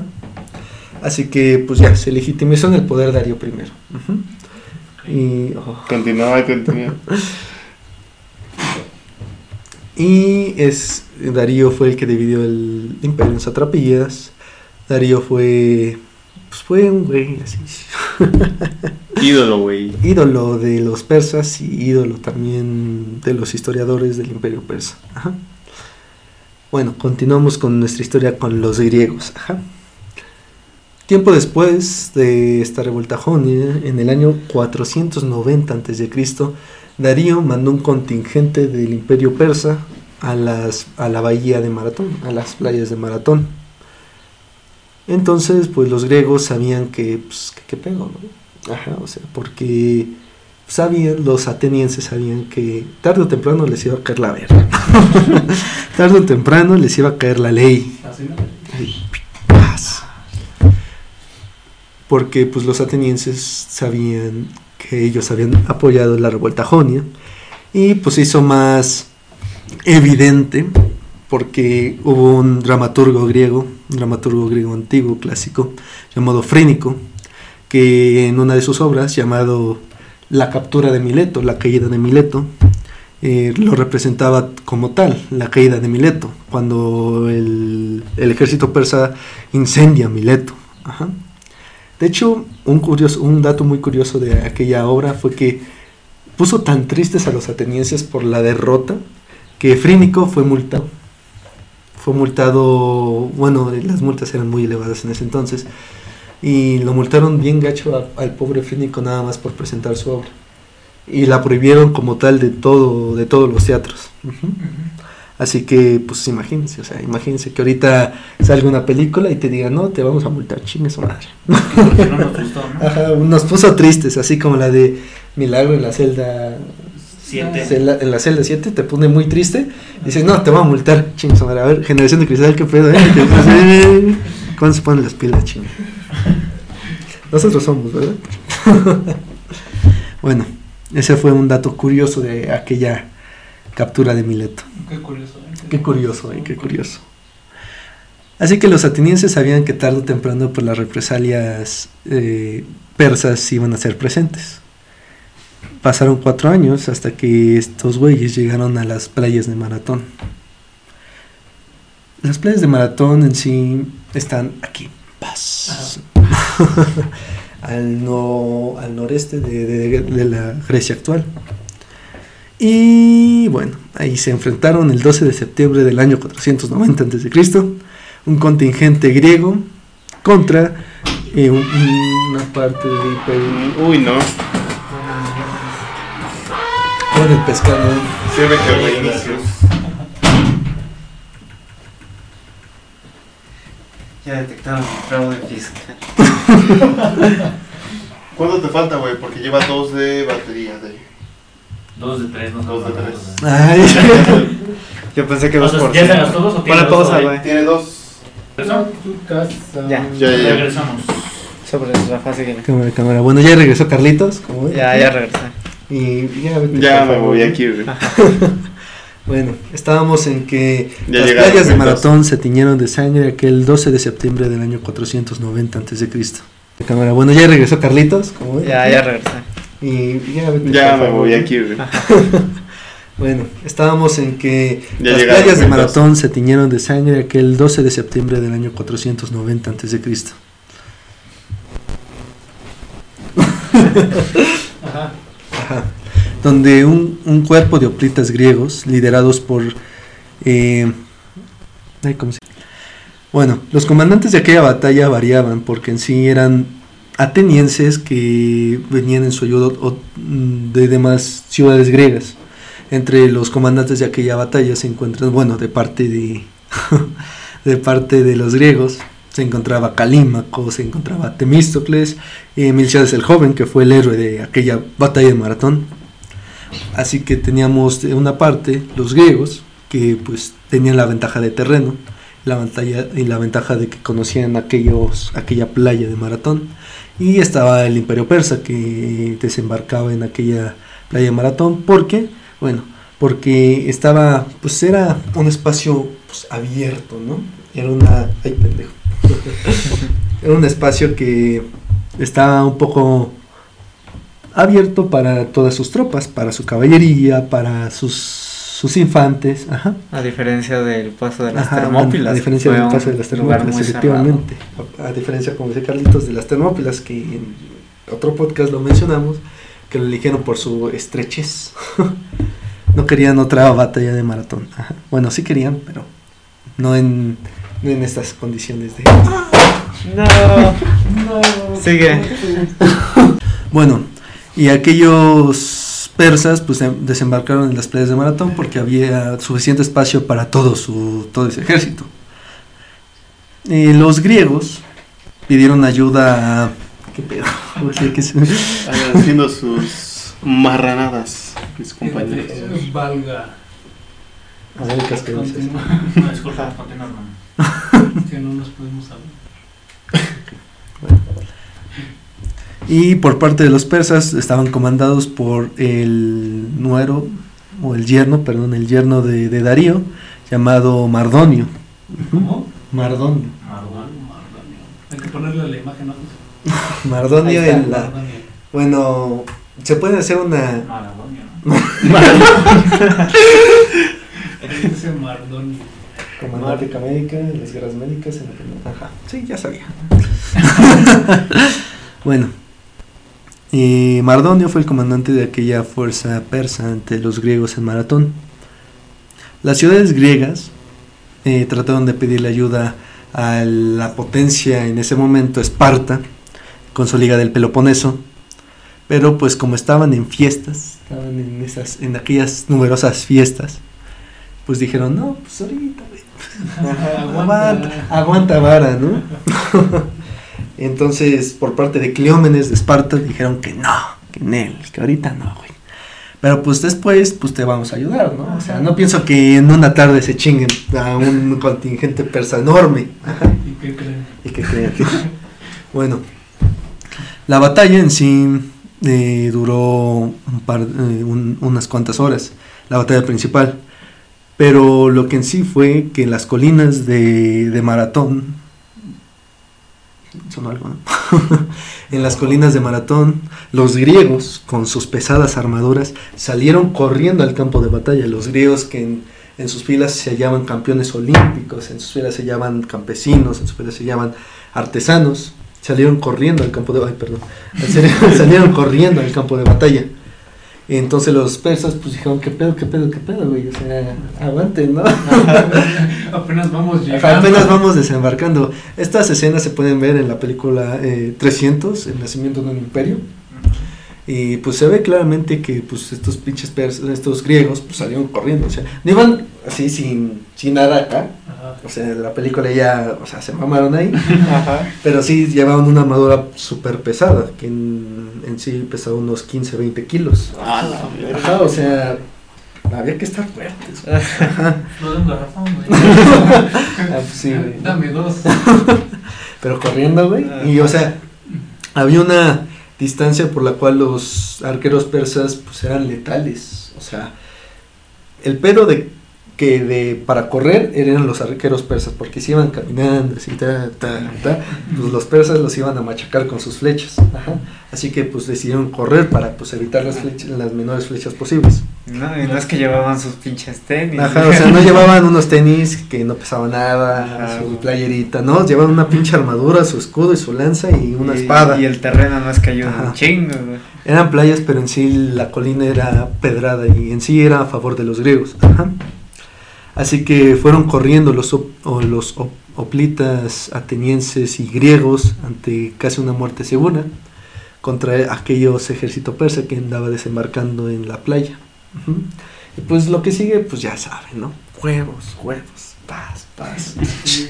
Así que pues ya se legitimizó en el poder Darío primero. Ujú. Y, oh, Continúa, continúa. <laughs> y es Darío fue el que dividió el imperio en satrapías. Darío fue pues fue un güey así <laughs> Ídolo, güey. ídolo de los persas y ídolo también de los historiadores del imperio persa. Ajá. Bueno, continuamos con nuestra historia con los griegos. Ajá. Tiempo después de esta revuelta jonia, en el año 490 a.C., Darío mandó un contingente del imperio persa a, las, a la bahía de Maratón, a las playas de Maratón. Entonces, pues los griegos sabían que, pues, que pedo, ¿no? Ajá, o sea, porque sabían, los atenienses sabían que tarde o temprano les iba a caer la verga. <laughs> tarde o temprano les iba a caer la ley. Porque pues los atenienses sabían que ellos habían apoyado la revuelta jonia y pues se hizo más evidente porque hubo un dramaturgo griego, un dramaturgo griego antiguo, clásico, llamado Frínico, que en una de sus obras llamado La captura de Mileto, la caída de Mileto, eh, lo representaba como tal, la caída de Mileto, cuando el, el ejército persa incendia Mileto. De hecho, un, curioso, un dato muy curioso de aquella obra fue que puso tan tristes a los atenienses por la derrota que Frínico fue multado. Fue multado, bueno, las multas eran muy elevadas en ese entonces, y lo multaron bien gacho a- al pobre Frínico nada más por presentar su obra. Y la prohibieron como tal de todo, de todos los teatros. Así que, pues imagínense, o sea, imagínense que ahorita salga una película y te digan, no, te vamos a multar, chingue su madre. Porque no nos gustó, ¿no? <laughs> Ajá, nos puso tristes, así como la de Milagro en la celda. Siete. celda- en la celda 7 te pone muy triste. Dices, no, te va a multar, chingue su madre. A ver, generación de cristal, qué pedo, eh, <laughs> ¿Cuándo se ponen las pilas, chingue? <laughs> Nosotros somos, ¿verdad? <laughs> bueno, ese fue un dato curioso de aquella captura de Mileto. Qué curioso. ¿eh? Qué curioso, eh, qué curioso. Así que los atenienses sabían que tarde o temprano por las represalias eh, persas iban a ser presentes. Pasaron cuatro años hasta que estos güeyes llegaron a las playas de Maratón. Las playas de Maratón en sí están aquí, paz, <laughs> al, no, al noreste de, de- de la Grecia actual. Y bueno, ahí se enfrentaron el 12 de septiembre del año 490 a.C. un contingente griego contra eh, un- una parte del imperio. Uy, no. Con el pescado. Sirve que Ya detectaron el fraude fiscal. <laughs> ¿Cuánto te falta, güey? Porque lleva dos de batería. De... Dos de tres, no Dos de tres. Ay, <laughs> Yo pensé que dos por ¿Ya se gastó dos o tiene dos güey. Tiene dos. Casa. Ya. Ya, ya, ya. Regresamos. Sobre Rafa, síguele. cámara, cámara. Bueno, ya regresó Carlitos. como ven. Ya, ya regresé. Y ya, vete, Ya me voy aquí, güey. Bueno, estábamos en que Ya las llegaron, playas de Maratón se tiñeron de sangre aquel 12 de septiembre del año 490 a.C. De cámara. Bueno, ya regresó Carlitos. como ven. Ya, ya regresé. Y ya, vete, Ya me voy aquí. <laughs> Bueno, estábamos en que Ya las llegaron, playas de Maratón se tiñeron de sangre aquel 12 de septiembre del año 490 a.C. Ajá. Ajá. Donde un, un cuerpo de hoplitas griegos, liderados por... eh, ay, ¿cómo se- Bueno, los comandantes de aquella batalla variaban porque en sí eran atenienses que venían en su ayuda o- de demás ciudades griegas. Entre los comandantes de aquella batalla se encuentran, bueno, de parte de, <laughs> de parte de los griegos, se encontraba Calímaco, se encontraba Temístocles, y Milciades el joven, que fue el héroe de aquella batalla de maratón. Así que teníamos de una parte los griegos, que pues tenían la ventaja de terreno, la y la ventaja de que conocían aquella playa de maratón. Y estaba el imperio persa, que desembarcaba en aquella playa de maratón, porque, bueno, porque estaba, pues era un espacio pues, abierto, ¿no? Era una... ¡Ay, pendejo! <laughs> era un espacio que estaba un poco abierto para todas sus tropas, para su caballería, para sus, sus infantes, ajá. A diferencia del paso de las Ajá, Termópilas. A diferencia del paso de las Termópilas, efectivamente. A, a diferencia, como dice Carlitos, de las Termópilas, que en otro podcast lo mencionamos, que lo eligieron por su estrechez. <laughs> no querían otra batalla de maratón. Ajá. Bueno, sí querían, pero no en, no en estas condiciones de... cerrado. <laughs> No. Sigue. <laughs> Bueno, y aquellos persas pues em- desembarcaron en las playas de Maratón porque había suficiente espacio para todo su todo ese ejército. Y los griegos pidieron ayuda a ¿Qué pedo? <laughs> O sea, que se- Vayan haciendo sus marranadas, mis compañeros. Que valga. a ver, cascadas. Continúa. No, disculpa, continúa, hermano. <laughs> Que no nos podemos hablar. Y por parte de los persas estaban comandados por el nuero, o el yerno, perdón, el yerno de, de Darío, llamado Mardonio. ¿Cómo? Mardonio. Mardón. Mardonio. Hay que ponerle la imagen, ¿no? <laughs> Mardonio está, en la... Mardonio. Bueno, se puede hacer una... Maradonio, ¿no? <laughs> Ese Mardonio. Comandante médica en las guerras médicas en la primera. Ajá. Sí, ya sabía. <laughs> bueno. Y Mardonio fue el comandante de aquella fuerza persa ante los griegos en Maratón. Las ciudades griegas eh, trataron de pedirle ayuda a la potencia en ese momento, Esparta, con su liga del Peloponeso. Pero pues como estaban en fiestas, estaban en esas, en aquellas numerosas fiestas, pues dijeron, no, pues ahorita, <laughs> aguanta vara, ¿no? <laughs> Entonces, por parte de Cleómenes de Esparta, dijeron que no, que en él, que ahorita no, güey. Pero pues después, pues te vamos a ayudar, ¿no? O sea, no pienso que en una tarde se chinguen a un contingente persa enorme. Ajá. ¿Y qué creen? Y que crean que- Bueno, la batalla en sí eh, duró un par, eh, un- unas cuantas horas, la batalla principal. Pero lo que en sí fue que las colinas de, de Maratón <laughs> En las colinas de Maratón, los griegos, con sus pesadas armaduras, salieron corriendo al campo de batalla. Los griegos que en, sus filas se llaman campeones olímpicos, en sus filas se llaman campesinos, en sus filas se llaman artesanos, salieron corriendo al campo de <laughs> salieron corriendo al campo de batalla. Entonces los persas pues dijeron, ¿qué pedo, qué pedo, qué pedo, güey? O sea, aguanten, ¿no? <laughs> Apenas vamos llegando. Apenas vamos desembarcando. Estas escenas se pueden ver en la película eh, 300, El nacimiento de un imperio. Y pues se ve claramente que pues estos pinches pers- estos griegos pues salieron corriendo, o sea, no iban así sin, sin nada acá, Ajá. O sea, en la película ya, o sea, se mamaron ahí, <laughs> Ajá. pero sí llevaban una armadura súper pesada, que en, en sí pesaba unos 15, 20 kilos. Ah, la. Ajá, o sea, había que estar fuertes. Ajá. No den garrafón, güey. <laughs> Ah, pues sí, güey. Dame dos. <laughs> pero corriendo, güey. Y o sea, había una distancia por la cual los arqueros persas pues eran letales. O sea, el pedo de que de para correr eran los arqueros persas, porque si iban caminando, así, ta, ta, ta, pues los persas los iban a machacar con sus flechas. Ajá. Así que pues decidieron correr para pues evitar las flechas, las menores flechas posibles. No, y no es que llevaban sus pinches tenis. Ajá, o sea, no <laughs> llevaban unos tenis que no pesaban nada, Ajá, su playerita, no, llevaban una pinche armadura, su escudo y su lanza y una Y- espada. Y el terreno no es que ayuda un chingo, güey. Eran playas, pero en sí la colina era pedrada y en sí era a favor de los griegos. Ajá. Así que fueron corriendo los, op- o los op- hoplitas atenienses y griegos ante casi una muerte segura contra aquellos ejército persa que andaba desembarcando en la playa. Y pues lo que sigue, pues ya saben, ¿no? Huevos, huevos, paz, paz.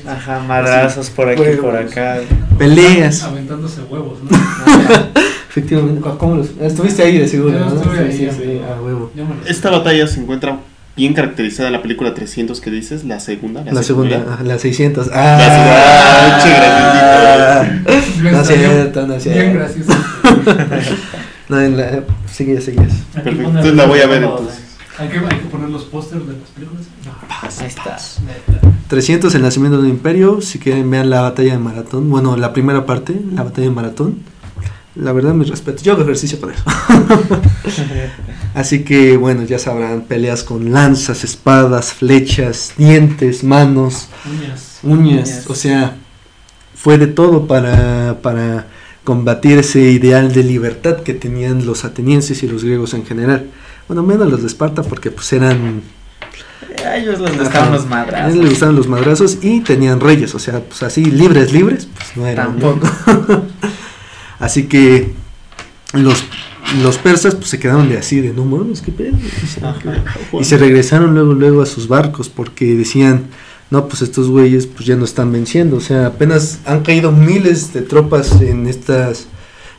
Ajá, madrazos por aquí, por acá. Peleas. Aventándose huevos, ¿no? <laughs> Efectivamente, ¿cómo los- Estuviste ahí de seguro, Yo ¿no? estuve Sí, ahí, sí, sí, a huevo. Esta batalla se encuentra bien caracterizada en la película 300 que dices, la segunda. La segunda, secuela. ajá, la 600. Ah, che, Ah, Me no es cierto, no es Bien cierto. gracioso. <laughs> No, en la, seguías, seguías. Aquí Perfecto, entonces la voy a ver entonces. Hay que, hay que poner los pósters de las películas. Ahí está. Neta. 300, el nacimiento de un imperio. Si quieren, vean la batalla de maratón. Bueno, la primera parte, la batalla de maratón. La verdad, mis respetos. Yo hago ejercicio para eso. <laughs> Así que, bueno, ya sabrán: peleas con lanzas, espadas, flechas, dientes, manos. Uñas. uñas, Uñas. o sea, fue de todo para, para combatir ese ideal de libertad que tenían los atenienses y los griegos en general. Bueno, menos los de Esparta porque pues eran... A ellos les gustaban los a madrazos. ellos les gustaban los madrazos y tenían reyes, o sea, pues así libres, libres, pues no eran. Tampoco. <laughs> así que los, los persas pues se quedaron de así, de no mames, qué pedo. Y se regresaron luego, luego a sus barcos porque decían, no, pues estos güeyes pues ya no están venciendo. O sea, apenas han caído miles de tropas en estas,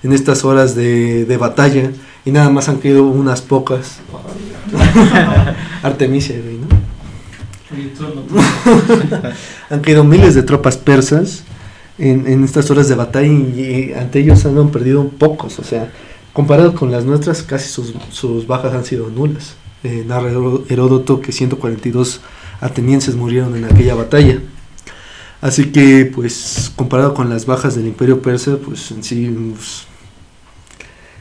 en estas horas de, de batalla y nada más han caído unas pocas. <laughs> Artemisia, güey, ¿no? <laughs> Han caído miles de tropas persas en, en estas horas de batalla y, y ante ellos han perdido pocos. O sea, comparado con las nuestras, casi sus, sus bajas han sido nulas. Eh, narra Heró- Heródoto que 142 atenienses murieron en aquella batalla. Así que, pues, comparado con las bajas del imperio persa, pues en sí, pues,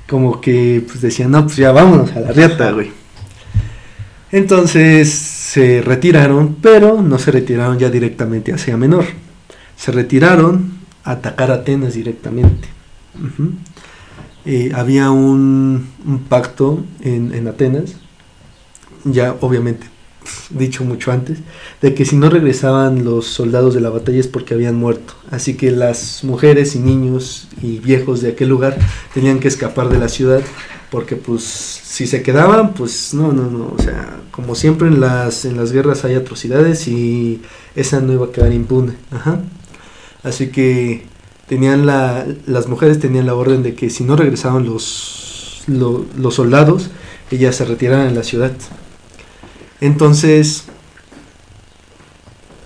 como que pues decían, no, pues ya vámonos a la riata, güey. Entonces se retiraron, pero no se retiraron ya directamente hacia Menor. Se retiraron a atacar Atenas directamente. Eh, había un, pacto en, en Atenas, ya obviamente dicho mucho antes, de que si no regresaban los soldados de la batalla es porque habían muerto. Así que las mujeres y niños y viejos de aquel lugar tenían que escapar de la ciudad porque pues si se quedaban, pues no, no, no, o sea, como siempre en las, en las guerras hay atrocidades y esa no iba a quedar impune. Ajá. Así que tenían la, las mujeres tenían la orden de que si no regresaban los, lo- los soldados, ellas se retiraran en la ciudad. Entonces,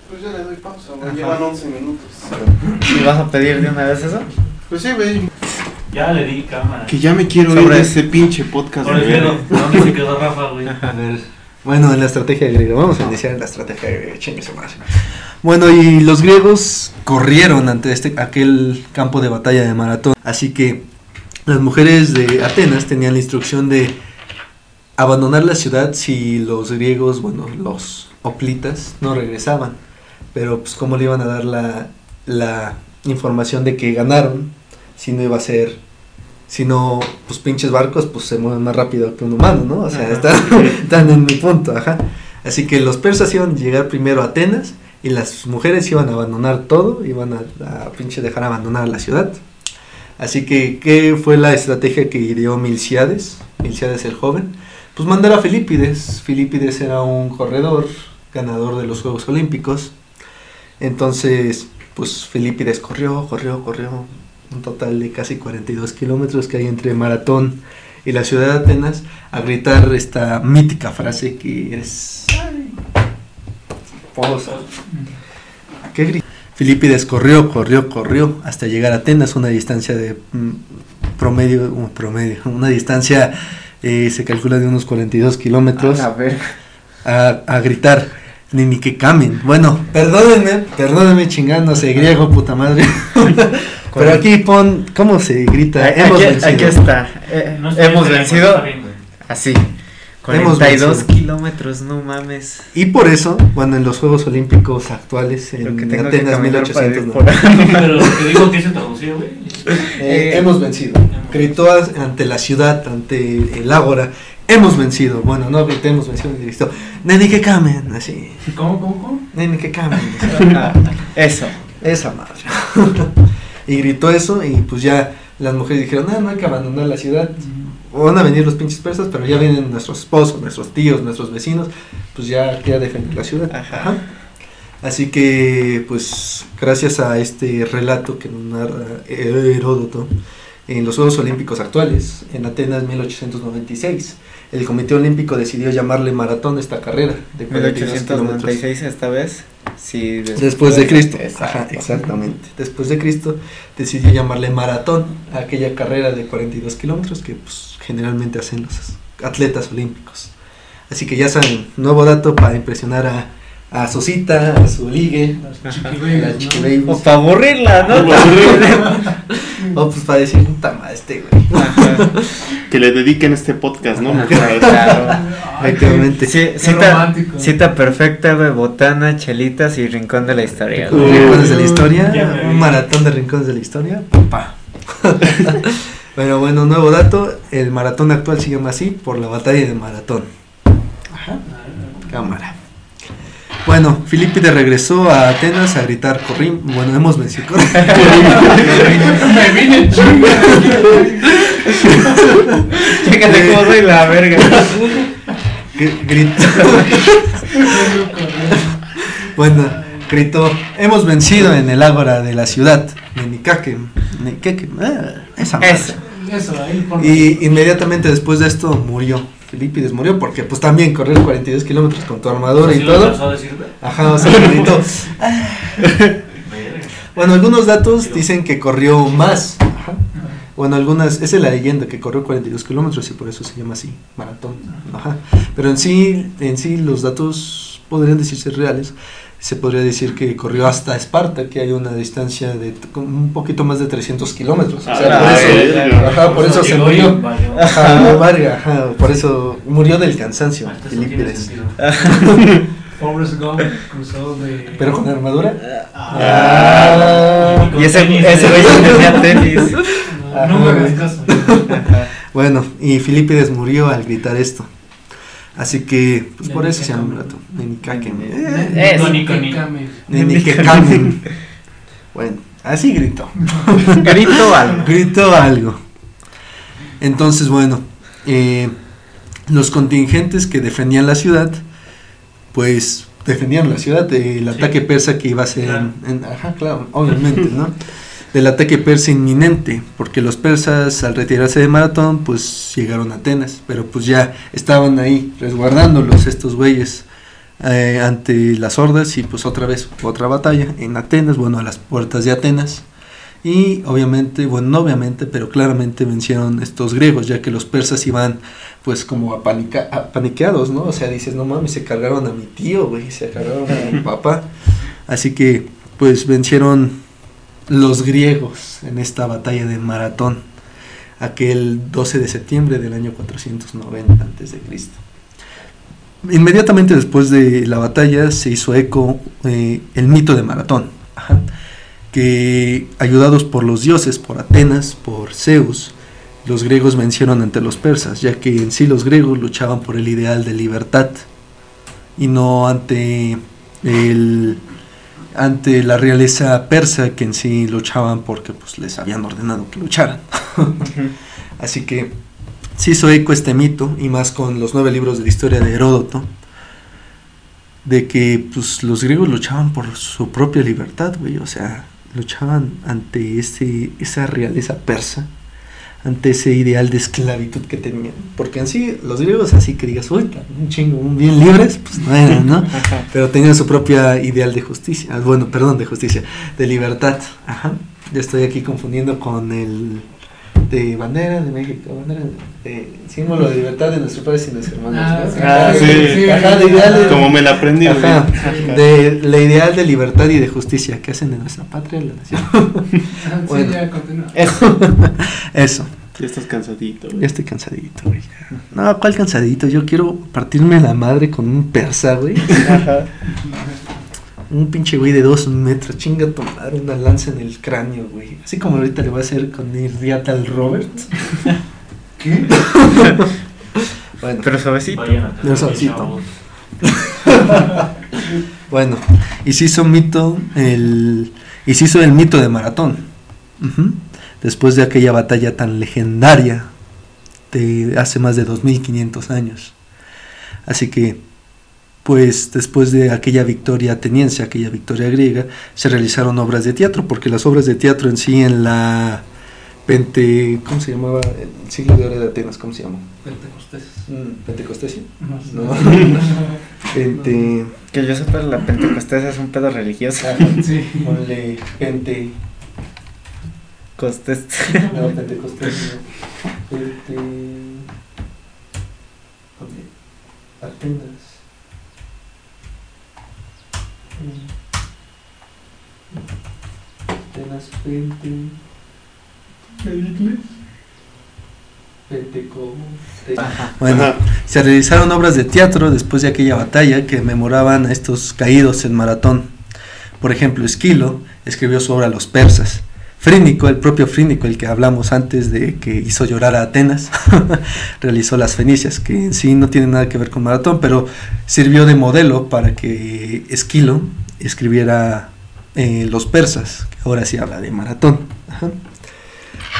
Pues ya le doy pausa, güey. Llevan 11 minutos. ¿Y vas a pedir de una vez eso? Pues sí, güey. Ya le di cámara. Que ya me quiero ir Sobre- de este pinche podcast Por el verga. ¿Dónde se quedó Rafa, güey? a ver, Bueno, en la estrategia griega. Vamos a iniciar en la estrategia griega. Chingue su madre. Bueno, y los griegos corrieron ante este, aquel campo de batalla de maratón. Así que las mujeres de Atenas tenían la instrucción de abandonar la ciudad si los griegos, bueno, los hoplitas, no regresaban. Pero pues cómo le iban a dar la, la información de que ganaron si no iba a ser si no, pues pinches barcos pues se mueven más rápido que un humano, ¿no? O sea, están, <laughs> están en mi punto, ajá. Así que los persas iban a llegar primero a Atenas y las mujeres iban a abandonar todo, iban a, a pinche dejar abandonar la ciudad. Así que, ¿qué fue la estrategia que ideó Milciades? Milciades el joven. Pues mandar a Filipides. Filipides era un corredor, ganador de los Juegos Olímpicos. Entonces, pues Filipides corrió, corrió, corrió. Un total de casi 42 kilómetros que hay entre Maratón y la ciudad de Atenas a gritar esta mítica frase que es... Posa. ¿Qué grita? Filipides corrió, corrió, corrió hasta llegar a Atenas, una distancia de mm, promedio, un promedio, <laughs> una distancia eh, se calcula de unos 42 kilómetros A ver. a, a gritar, ni ni que camen. Bueno, perdónenme, perdónenme chingándose griego, puta madre. <laughs> Pero aquí pon, ¿cómo se grita? Aquí, Hemos aquí vencido. está. Eh, No está hemos vencido. bien. Así. Hemos 42 vencido. kilómetros, no mames. Y por eso, bueno, en los Juegos Olímpicos actuales, en que tengo Atenas caminar para ir 1890, por <laughs> Pero lo que digo que se tradució, güey. eh, hemos vencido. Gritó ante la ciudad, ante el ágora, hemos vencido. Bueno, no grité, hemos vencido, gritó, neni que camen, así, ¿Cómo, cómo, cómo? neni que camen. <laughs> Eso. Esa madre. <laughs> y gritó eso y pues ya las mujeres dijeron, no, no hay que abandonar la ciudad. Van a venir los pinches persas, pero ya vienen nuestros esposos, nuestros tíos, nuestros vecinos, pues ya queda defender la ciudad. Ajá. Ajá. Así que, pues, gracias a este relato que nos narra Heródoto, en los Juegos Olímpicos actuales, en Atenas 1896, el Comité Olímpico decidió llamarle maratón esta carrera de 42 kilómetros. 1896 esta vez. Sí, Después de Cristo. Ajá, exactamente. Después de Cristo decidió llamarle maratón a aquella carrera de 42 kilómetros que pues, generalmente hacen los atletas olímpicos. Así que ya saben, nuevo dato para impresionar a, a Sosita, a su ligue, a chiquibabies. O para aburrirla, ¿no? O pues para decir, puta madre, este güey. Que le dediquen este podcast, ¿no? Claro. Efectivamente. Sí, cita, romántico. cita perfecta, güey, botana, chelitas y rincón de la historia. güey. Rincones de la historia, un maratón de rincones de la historia, papá. <laughs> Pero bueno, nuevo dato, el maratón actual se llama así por la batalla de maratón. Ajá. Cámara. Bueno, Filipides regresó a Atenas a gritar corrim, bueno, hemos vencido. Me vine. Fíjate cómo soy la verga. Gr- gritó. bueno, gritó, hemos vencido en el ágora de la ciudad, Nenicaque, Nenicaque, ah, esa. Eso. Eso, ahí por Y inmediatamente después de esto murió. Filipides murió porque pues también correr 42 kilómetros con tu armadura ¿Sí y todo. Ajá, o sea. <laughs> Bueno, algunos datos dicen que corrió más. Ajá. Bueno, algunas, esa es la leyenda que corrió 42 kilómetros y por eso se llama así, maratón. Ajá. Pero en sí, en sí los datos podrían decirse reales. Se podría decir que corrió hasta Esparta, que hay una distancia de un poquito más de 300 kilómetros. O sea, Ah, por eso, ajá, por eso se murió. Ajá, Varga, ajá, por eso murió del cansancio. Filipides. <laughs> Forrest Gump cruzó de. Pero con armadura. Ah. Y ese, <laughs> güey tenía tenis. No, no me hagas caso. <laughs> Bueno, y Filipides murió al gritar esto. Así que, pues por eso se llama Nenicamen. rato. Came. Nenicamen. Bueno, así gritó. <laughs> Grito algo. Gritó algo. Entonces, bueno, eh, los contingentes que defendían la ciudad, pues defendían la ciudad del Sí. ataque persa que iba a ser, Claro. en- ajá, claro, obviamente, ¿no? <laughs> Del ataque persa inminente, porque los persas al retirarse de Maratón, pues llegaron a Atenas, pero pues ya estaban ahí resguardándolos estos güeyes eh, ante las hordas y pues otra vez otra batalla en Atenas, bueno, a las puertas de Atenas. Y obviamente, bueno, no obviamente, pero claramente vencieron estos griegos, ya que los persas iban pues como apanica- apaniqueados, ¿no? O sea, dices, no mames, se cargaron a mi tío, güey, se cargaron a mi papá. <laughs> Así que pues vencieron los griegos en esta batalla de Maratón, aquel 12 de septiembre del año 490 antes de Cristo. Inmediatamente después de la batalla se hizo eco eh, el mito de Maratón, que ayudados por los dioses, por Atenas, por Zeus, los griegos vencieron ante los persas, ya que en sí los griegos luchaban por el ideal de libertad y no ante el ante la realeza persa que en sí luchaban porque pues les habían ordenado que lucharan. Así que se hizo eco este mito y más con los nueve libros de la historia de Heródoto de que pues los griegos luchaban por su propia libertad, güey, o sea, luchaban ante ese esa realeza persa ante ese ideal de esclavitud que tenían. Porque en sí, los griegos así que digas, uy, un chingo, un bien libres, pues no eran, ¿no? <laughs> Ajá. Pero tenían su propia ideal de justicia. Ah, Bueno, perdón, de justicia, de libertad. Ajá. Ya estoy aquí confundiendo con el de bandera de México, bandera de símbolo de libertad de nuestros padres y nuestros hermanos. Ah, ¿no? sí. Ah, sí. Ajá, de ideal de, Como me la aprendí. Ajá, de la ideal de libertad y de justicia que hacen de nuestra patria la nación. <laughs> Ah, sí, Bueno. ya. <laughs> Eso. Ya estás cansadito, güey. Ya estoy cansadito, güey. No, ¿cuál cansadito? Yo quiero partirme la madre con un persa, güey. Ajá. Un pinche güey de dos metros, chinga tu madre, una lanza en el cráneo, güey. Así como ahorita le voy a hacer con el riata al Robert. <laughs> ¿Qué? <laughs> Bueno, Pero suavecito. Pero suavecito. <laughs> bueno. Y se hizo mito el. Y se hizo el mito de Maratón. Ujú. Después de aquella batalla tan legendaria de hace más de 2500 años. Así que, pues después de aquella victoria ateniense, aquella victoria griega, se realizaron obras de teatro, porque las obras de teatro en sí en la Pente, ¿cómo se llamaba? El siglo de oro de Atenas, ¿cómo se llama? Pentecostés. Mm, Pentecostés. No, sé. <laughs> No. Pente, Que yo sepa, la Pentecostés es un pedo religioso. <laughs> Sí. ponle Pente, Costés. <laughs> no, Pentecostés, <laughs> no. Pente, ponle Atenas. Atenas, Pente. Pentecostés. Bueno, Ajá. se realizaron obras de teatro después de aquella batalla que memoraban a estos caídos en maratón. Por ejemplo, Esquilo escribió su obra Los persas. Frínico, el propio Frínico, el que hablamos antes de que hizo llorar a Atenas, <laughs> realizó las Fenicias, que en sí no tiene nada que ver con maratón, pero sirvió de modelo para que Esquilo escribiera eh, Los persas, que ahora sí habla de maratón.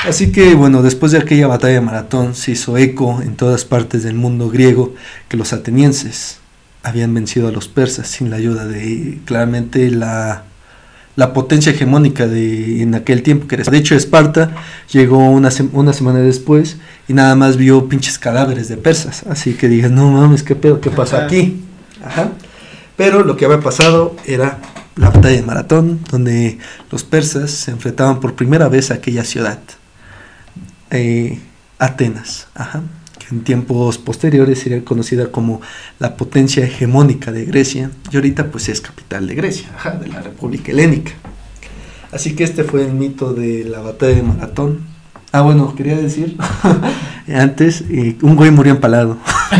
Así que bueno, después de aquella batalla de Maratón se hizo eco en todas partes del mundo griego que los atenienses habían vencido a los persas sin la ayuda de claramente la, la potencia hegemónica de en aquel tiempo que era de hecho Esparta llegó una, una semana después y nada más vio pinches cadáveres de persas. Así que digas no mames qué pedo qué pasó Ajá. aquí Ajá. pero lo que había pasado era la batalla de Maratón donde los persas se enfrentaban por primera vez a aquella ciudad eh, Atenas, ajá, en tiempos posteriores sería conocida como la potencia hegemónica de Grecia y ahorita pues es capital de Grecia, ajá, de la República Helénica. Así que este fue el mito de la batalla de Maratón. Ah, bueno, quería decir <laughs> antes, eh, un güey murió empalado. <laughs> <laughs>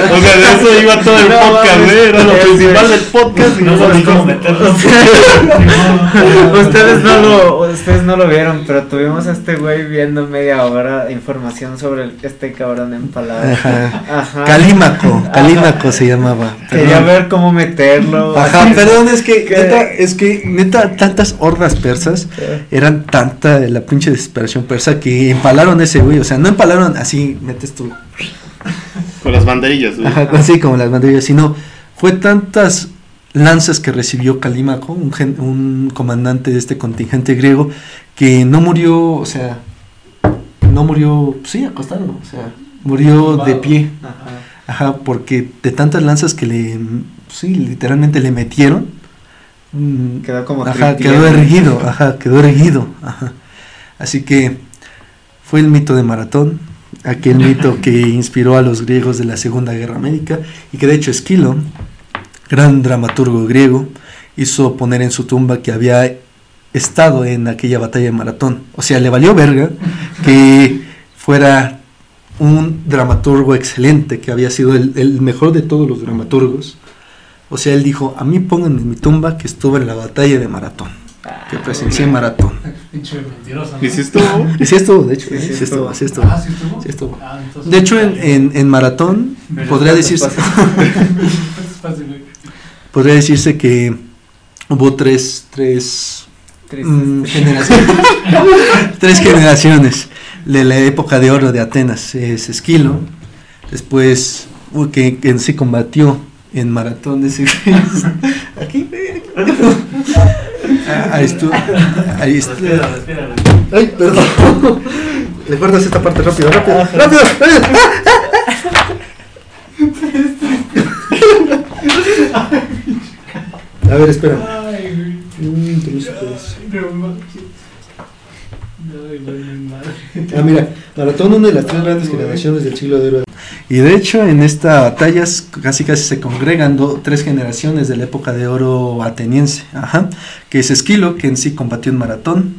O sea, de eso iba todo el No, podcast, mames. ¿eh? Era lo principal del podcast y No no sabes cómo meterlo. <laughs> ustedes no lo ustedes no lo vieron, pero tuvimos a este güey viendo media hora información sobre el- este cabrón empalado. Ajá. Ajá. Calímaco, Calímaco se llamaba. Quería ver cómo meterlo. Ajá, perdón, es que, ¿Qué? neta, es que neta, tantas hordas persas eran tanta la pinche desesperación persa que empalaron a ese güey, o sea, no empalaron así, metes tú, Con las banderillas, güey. ajá, así como las banderillas, sino fue tantas lanzas que recibió Calímaco, un, gen- un comandante de este contingente griego, que no murió, o sea, no murió, sí, acostado, o sea, murió de pie, Ajá. ajá, porque de tantas lanzas que le, sí, literalmente le metieron, mm, Quedó como Ajá, quedó erguido, ajá, quedó erguido, ajá. Así que fue el mito de Maratón, aquel mito que inspiró a los griegos de la Segunda Guerra Médica y que de hecho Esquilo, gran dramaturgo griego, hizo poner en su tumba que había estado en aquella batalla de Maratón. O sea, le valió verga que fuera un dramaturgo excelente, que había sido el, el mejor de todos los dramaturgos. O sea, él dijo, a mí pónganme en mi tumba que estuve en la batalla de Maratón, que presencié Maratón. Pinche mentiroso. ¿no? ¿Y si esto? Y sí estuvo, de hecho, Sí, ¿eh? sí sí estuvo, estuvo. sí estuvo. Ah, sí estuvo. Sí estuvo. Ah, entonces- De hecho, en, en, en Maratón Pero podría ¿cuántos decirse, <laughs> podría decirse que hubo tres, tres Triste. mm, generaciones, <laughs> tres generaciones de la época de oro de Atenas. Es Esquilo, después que, que en sí combatió en Maratón. Ese, <laughs> aquí, Ah, ahí estuvo. Ahí estuvo. Respira, respira. Ay, perdón. ¿Le guardas esta parte rápido, rápido, rápido? <laughs> A ver, espera. Ay, güey. Ah, mira, Maratón, una de las tres grandes generaciones del siglo de oro. Y de hecho, en esta batalla casi casi se congregan tres generaciones de la época de oro ateniense, que es Esquilo, que en sí combatió en Maratón,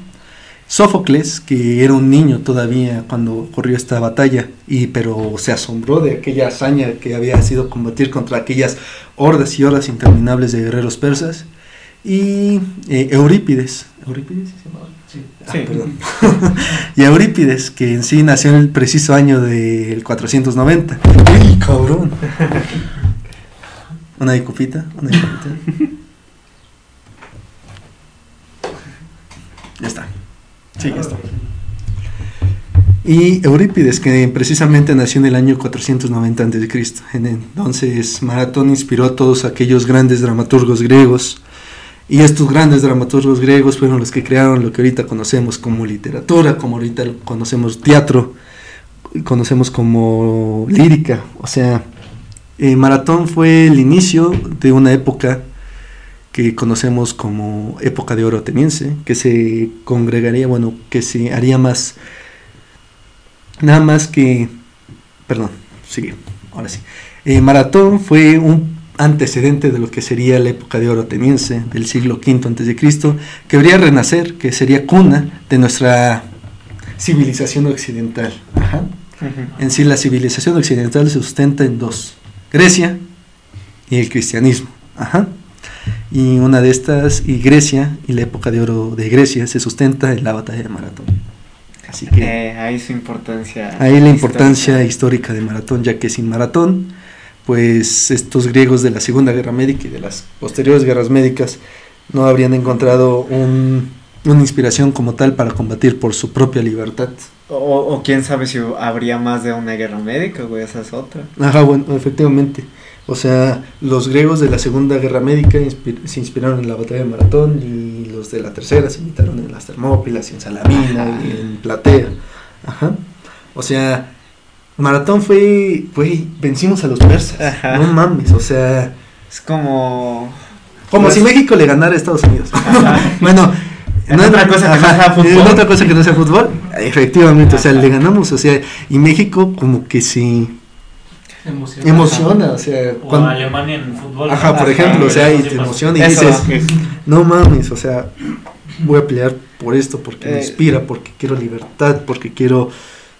Sófocles, que era un niño todavía cuando ocurrió esta batalla, y pero se asombró de aquella hazaña que había sido combatir contra aquellas hordas y hordas interminables de guerreros persas, y eh, Eurípides, ¿Eurípides se llamaba? Sí. Ah, Sí. perdón. <laughs> y Eurípides, que en sí nació en el preciso año del 490. ¡Uy, cabrón! <laughs> Una de copita, una de copita. Ya está. Sí, ya está. Y Eurípides, que precisamente nació en el año 490 a.C. En entonces, Maratón inspiró a todos aquellos grandes dramaturgos griegos. Y estos grandes dramaturgos griegos fueron los que crearon lo que ahorita conocemos como literatura, como ahorita conocemos teatro, conocemos como lírica. O sea, eh, Maratón fue el inicio de una época que conocemos como época de oro ateniense, que se congregaría, bueno, que se haría más, nada más que, perdón, sigue, ahora sí. Eh, Maratón fue un antecedente de lo que sería la época de oro ateniense del siglo V antes de Cristo, que habría renacer, que sería cuna de nuestra civilización occidental. Ajá. En sí, la civilización occidental se sustenta en dos: Grecia y el cristianismo. Ajá. Y una de estas, y Grecia, y la época de oro de Grecia, se sustenta en la batalla de Maratón. Así que Eh, ahí su importancia. ahí la importancia histórica. histórica de Maratón, ya que sin Maratón, pues estos griegos de la Segunda Guerra Médica y de las posteriores guerras médicas no habrían encontrado un- una inspiración como tal para combatir por su propia libertad. O, o quién sabe si habría más de una guerra médica, güey, esa es otra. Ajá, bueno, efectivamente. O sea, los griegos de la Segunda Guerra Médica se inspiraron en la batalla de Maratón y los de la Tercera se imitaron en las Termópilas, y en Salamina y en Platea. Ajá. O sea, Maratón fue, fue, vencimos a los persas. Ajá. No mames, o sea, Es como. como Pues- si México le ganara a Estados Unidos. <laughs> bueno, En otra cosa que no sea fútbol. En otra cosa que no sea fútbol, efectivamente, o sea, le ganamos, o sea, y México como que se Emocionante. emociona, o sea, O cuando- Alemania en fútbol. Ajá, por ejemplo, o sea, y te emociona y Eso. dices, no mames, o sea, voy a pelear por esto, porque me Eh. inspira, porque quiero libertad, porque quiero,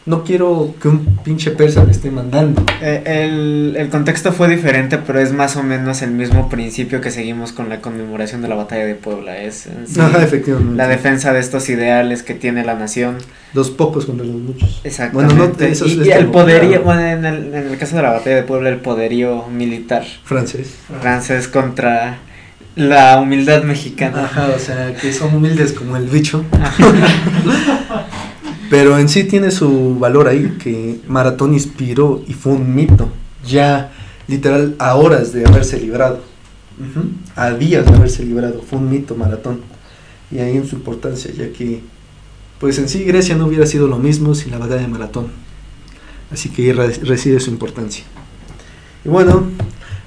no quiero que un pinche persa me esté mandando. Eh, el, el contexto fue diferente, pero es más o menos el mismo principio que seguimos con la conmemoración de la batalla de Puebla. Es sí Ajá, efectivamente. la defensa de estos ideales que tiene la nación. Los pocos contra los muchos. Exactamente. Bueno, no, eso es- y, es y el poderío, bueno, en el, en el caso de la batalla de Puebla, el poderío militar Francés. francés contra la humildad mexicana. Ajá, o sea, que son humildes como el bicho. <laughs> Pero en sí tiene su valor ahí, que Maratón inspiró y fue un mito, ya literal a horas de haberse librado, a días de haberse librado, fue un mito Maratón. Y ahí en su importancia, ya que, pues en sí Grecia no hubiera sido lo mismo sin la batalla de Maratón. Así que ahí re- reside su importancia. Y bueno,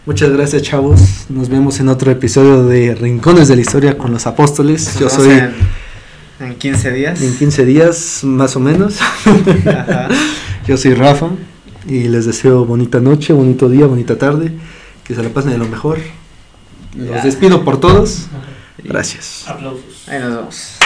Muchas gracias, chavos. Nos vemos en otro episodio de Rincones de la Historia con los Apóstoles. Yo soy en 15 días. en 15 días, más o menos. Ajá. <laughs> Yo soy Rafa y les deseo bonita noche, bonito día, bonita tarde. Que se la pasen de lo mejor. Los Ya. despido por todos. Gracias. Aplausos. Ahí nos vemos.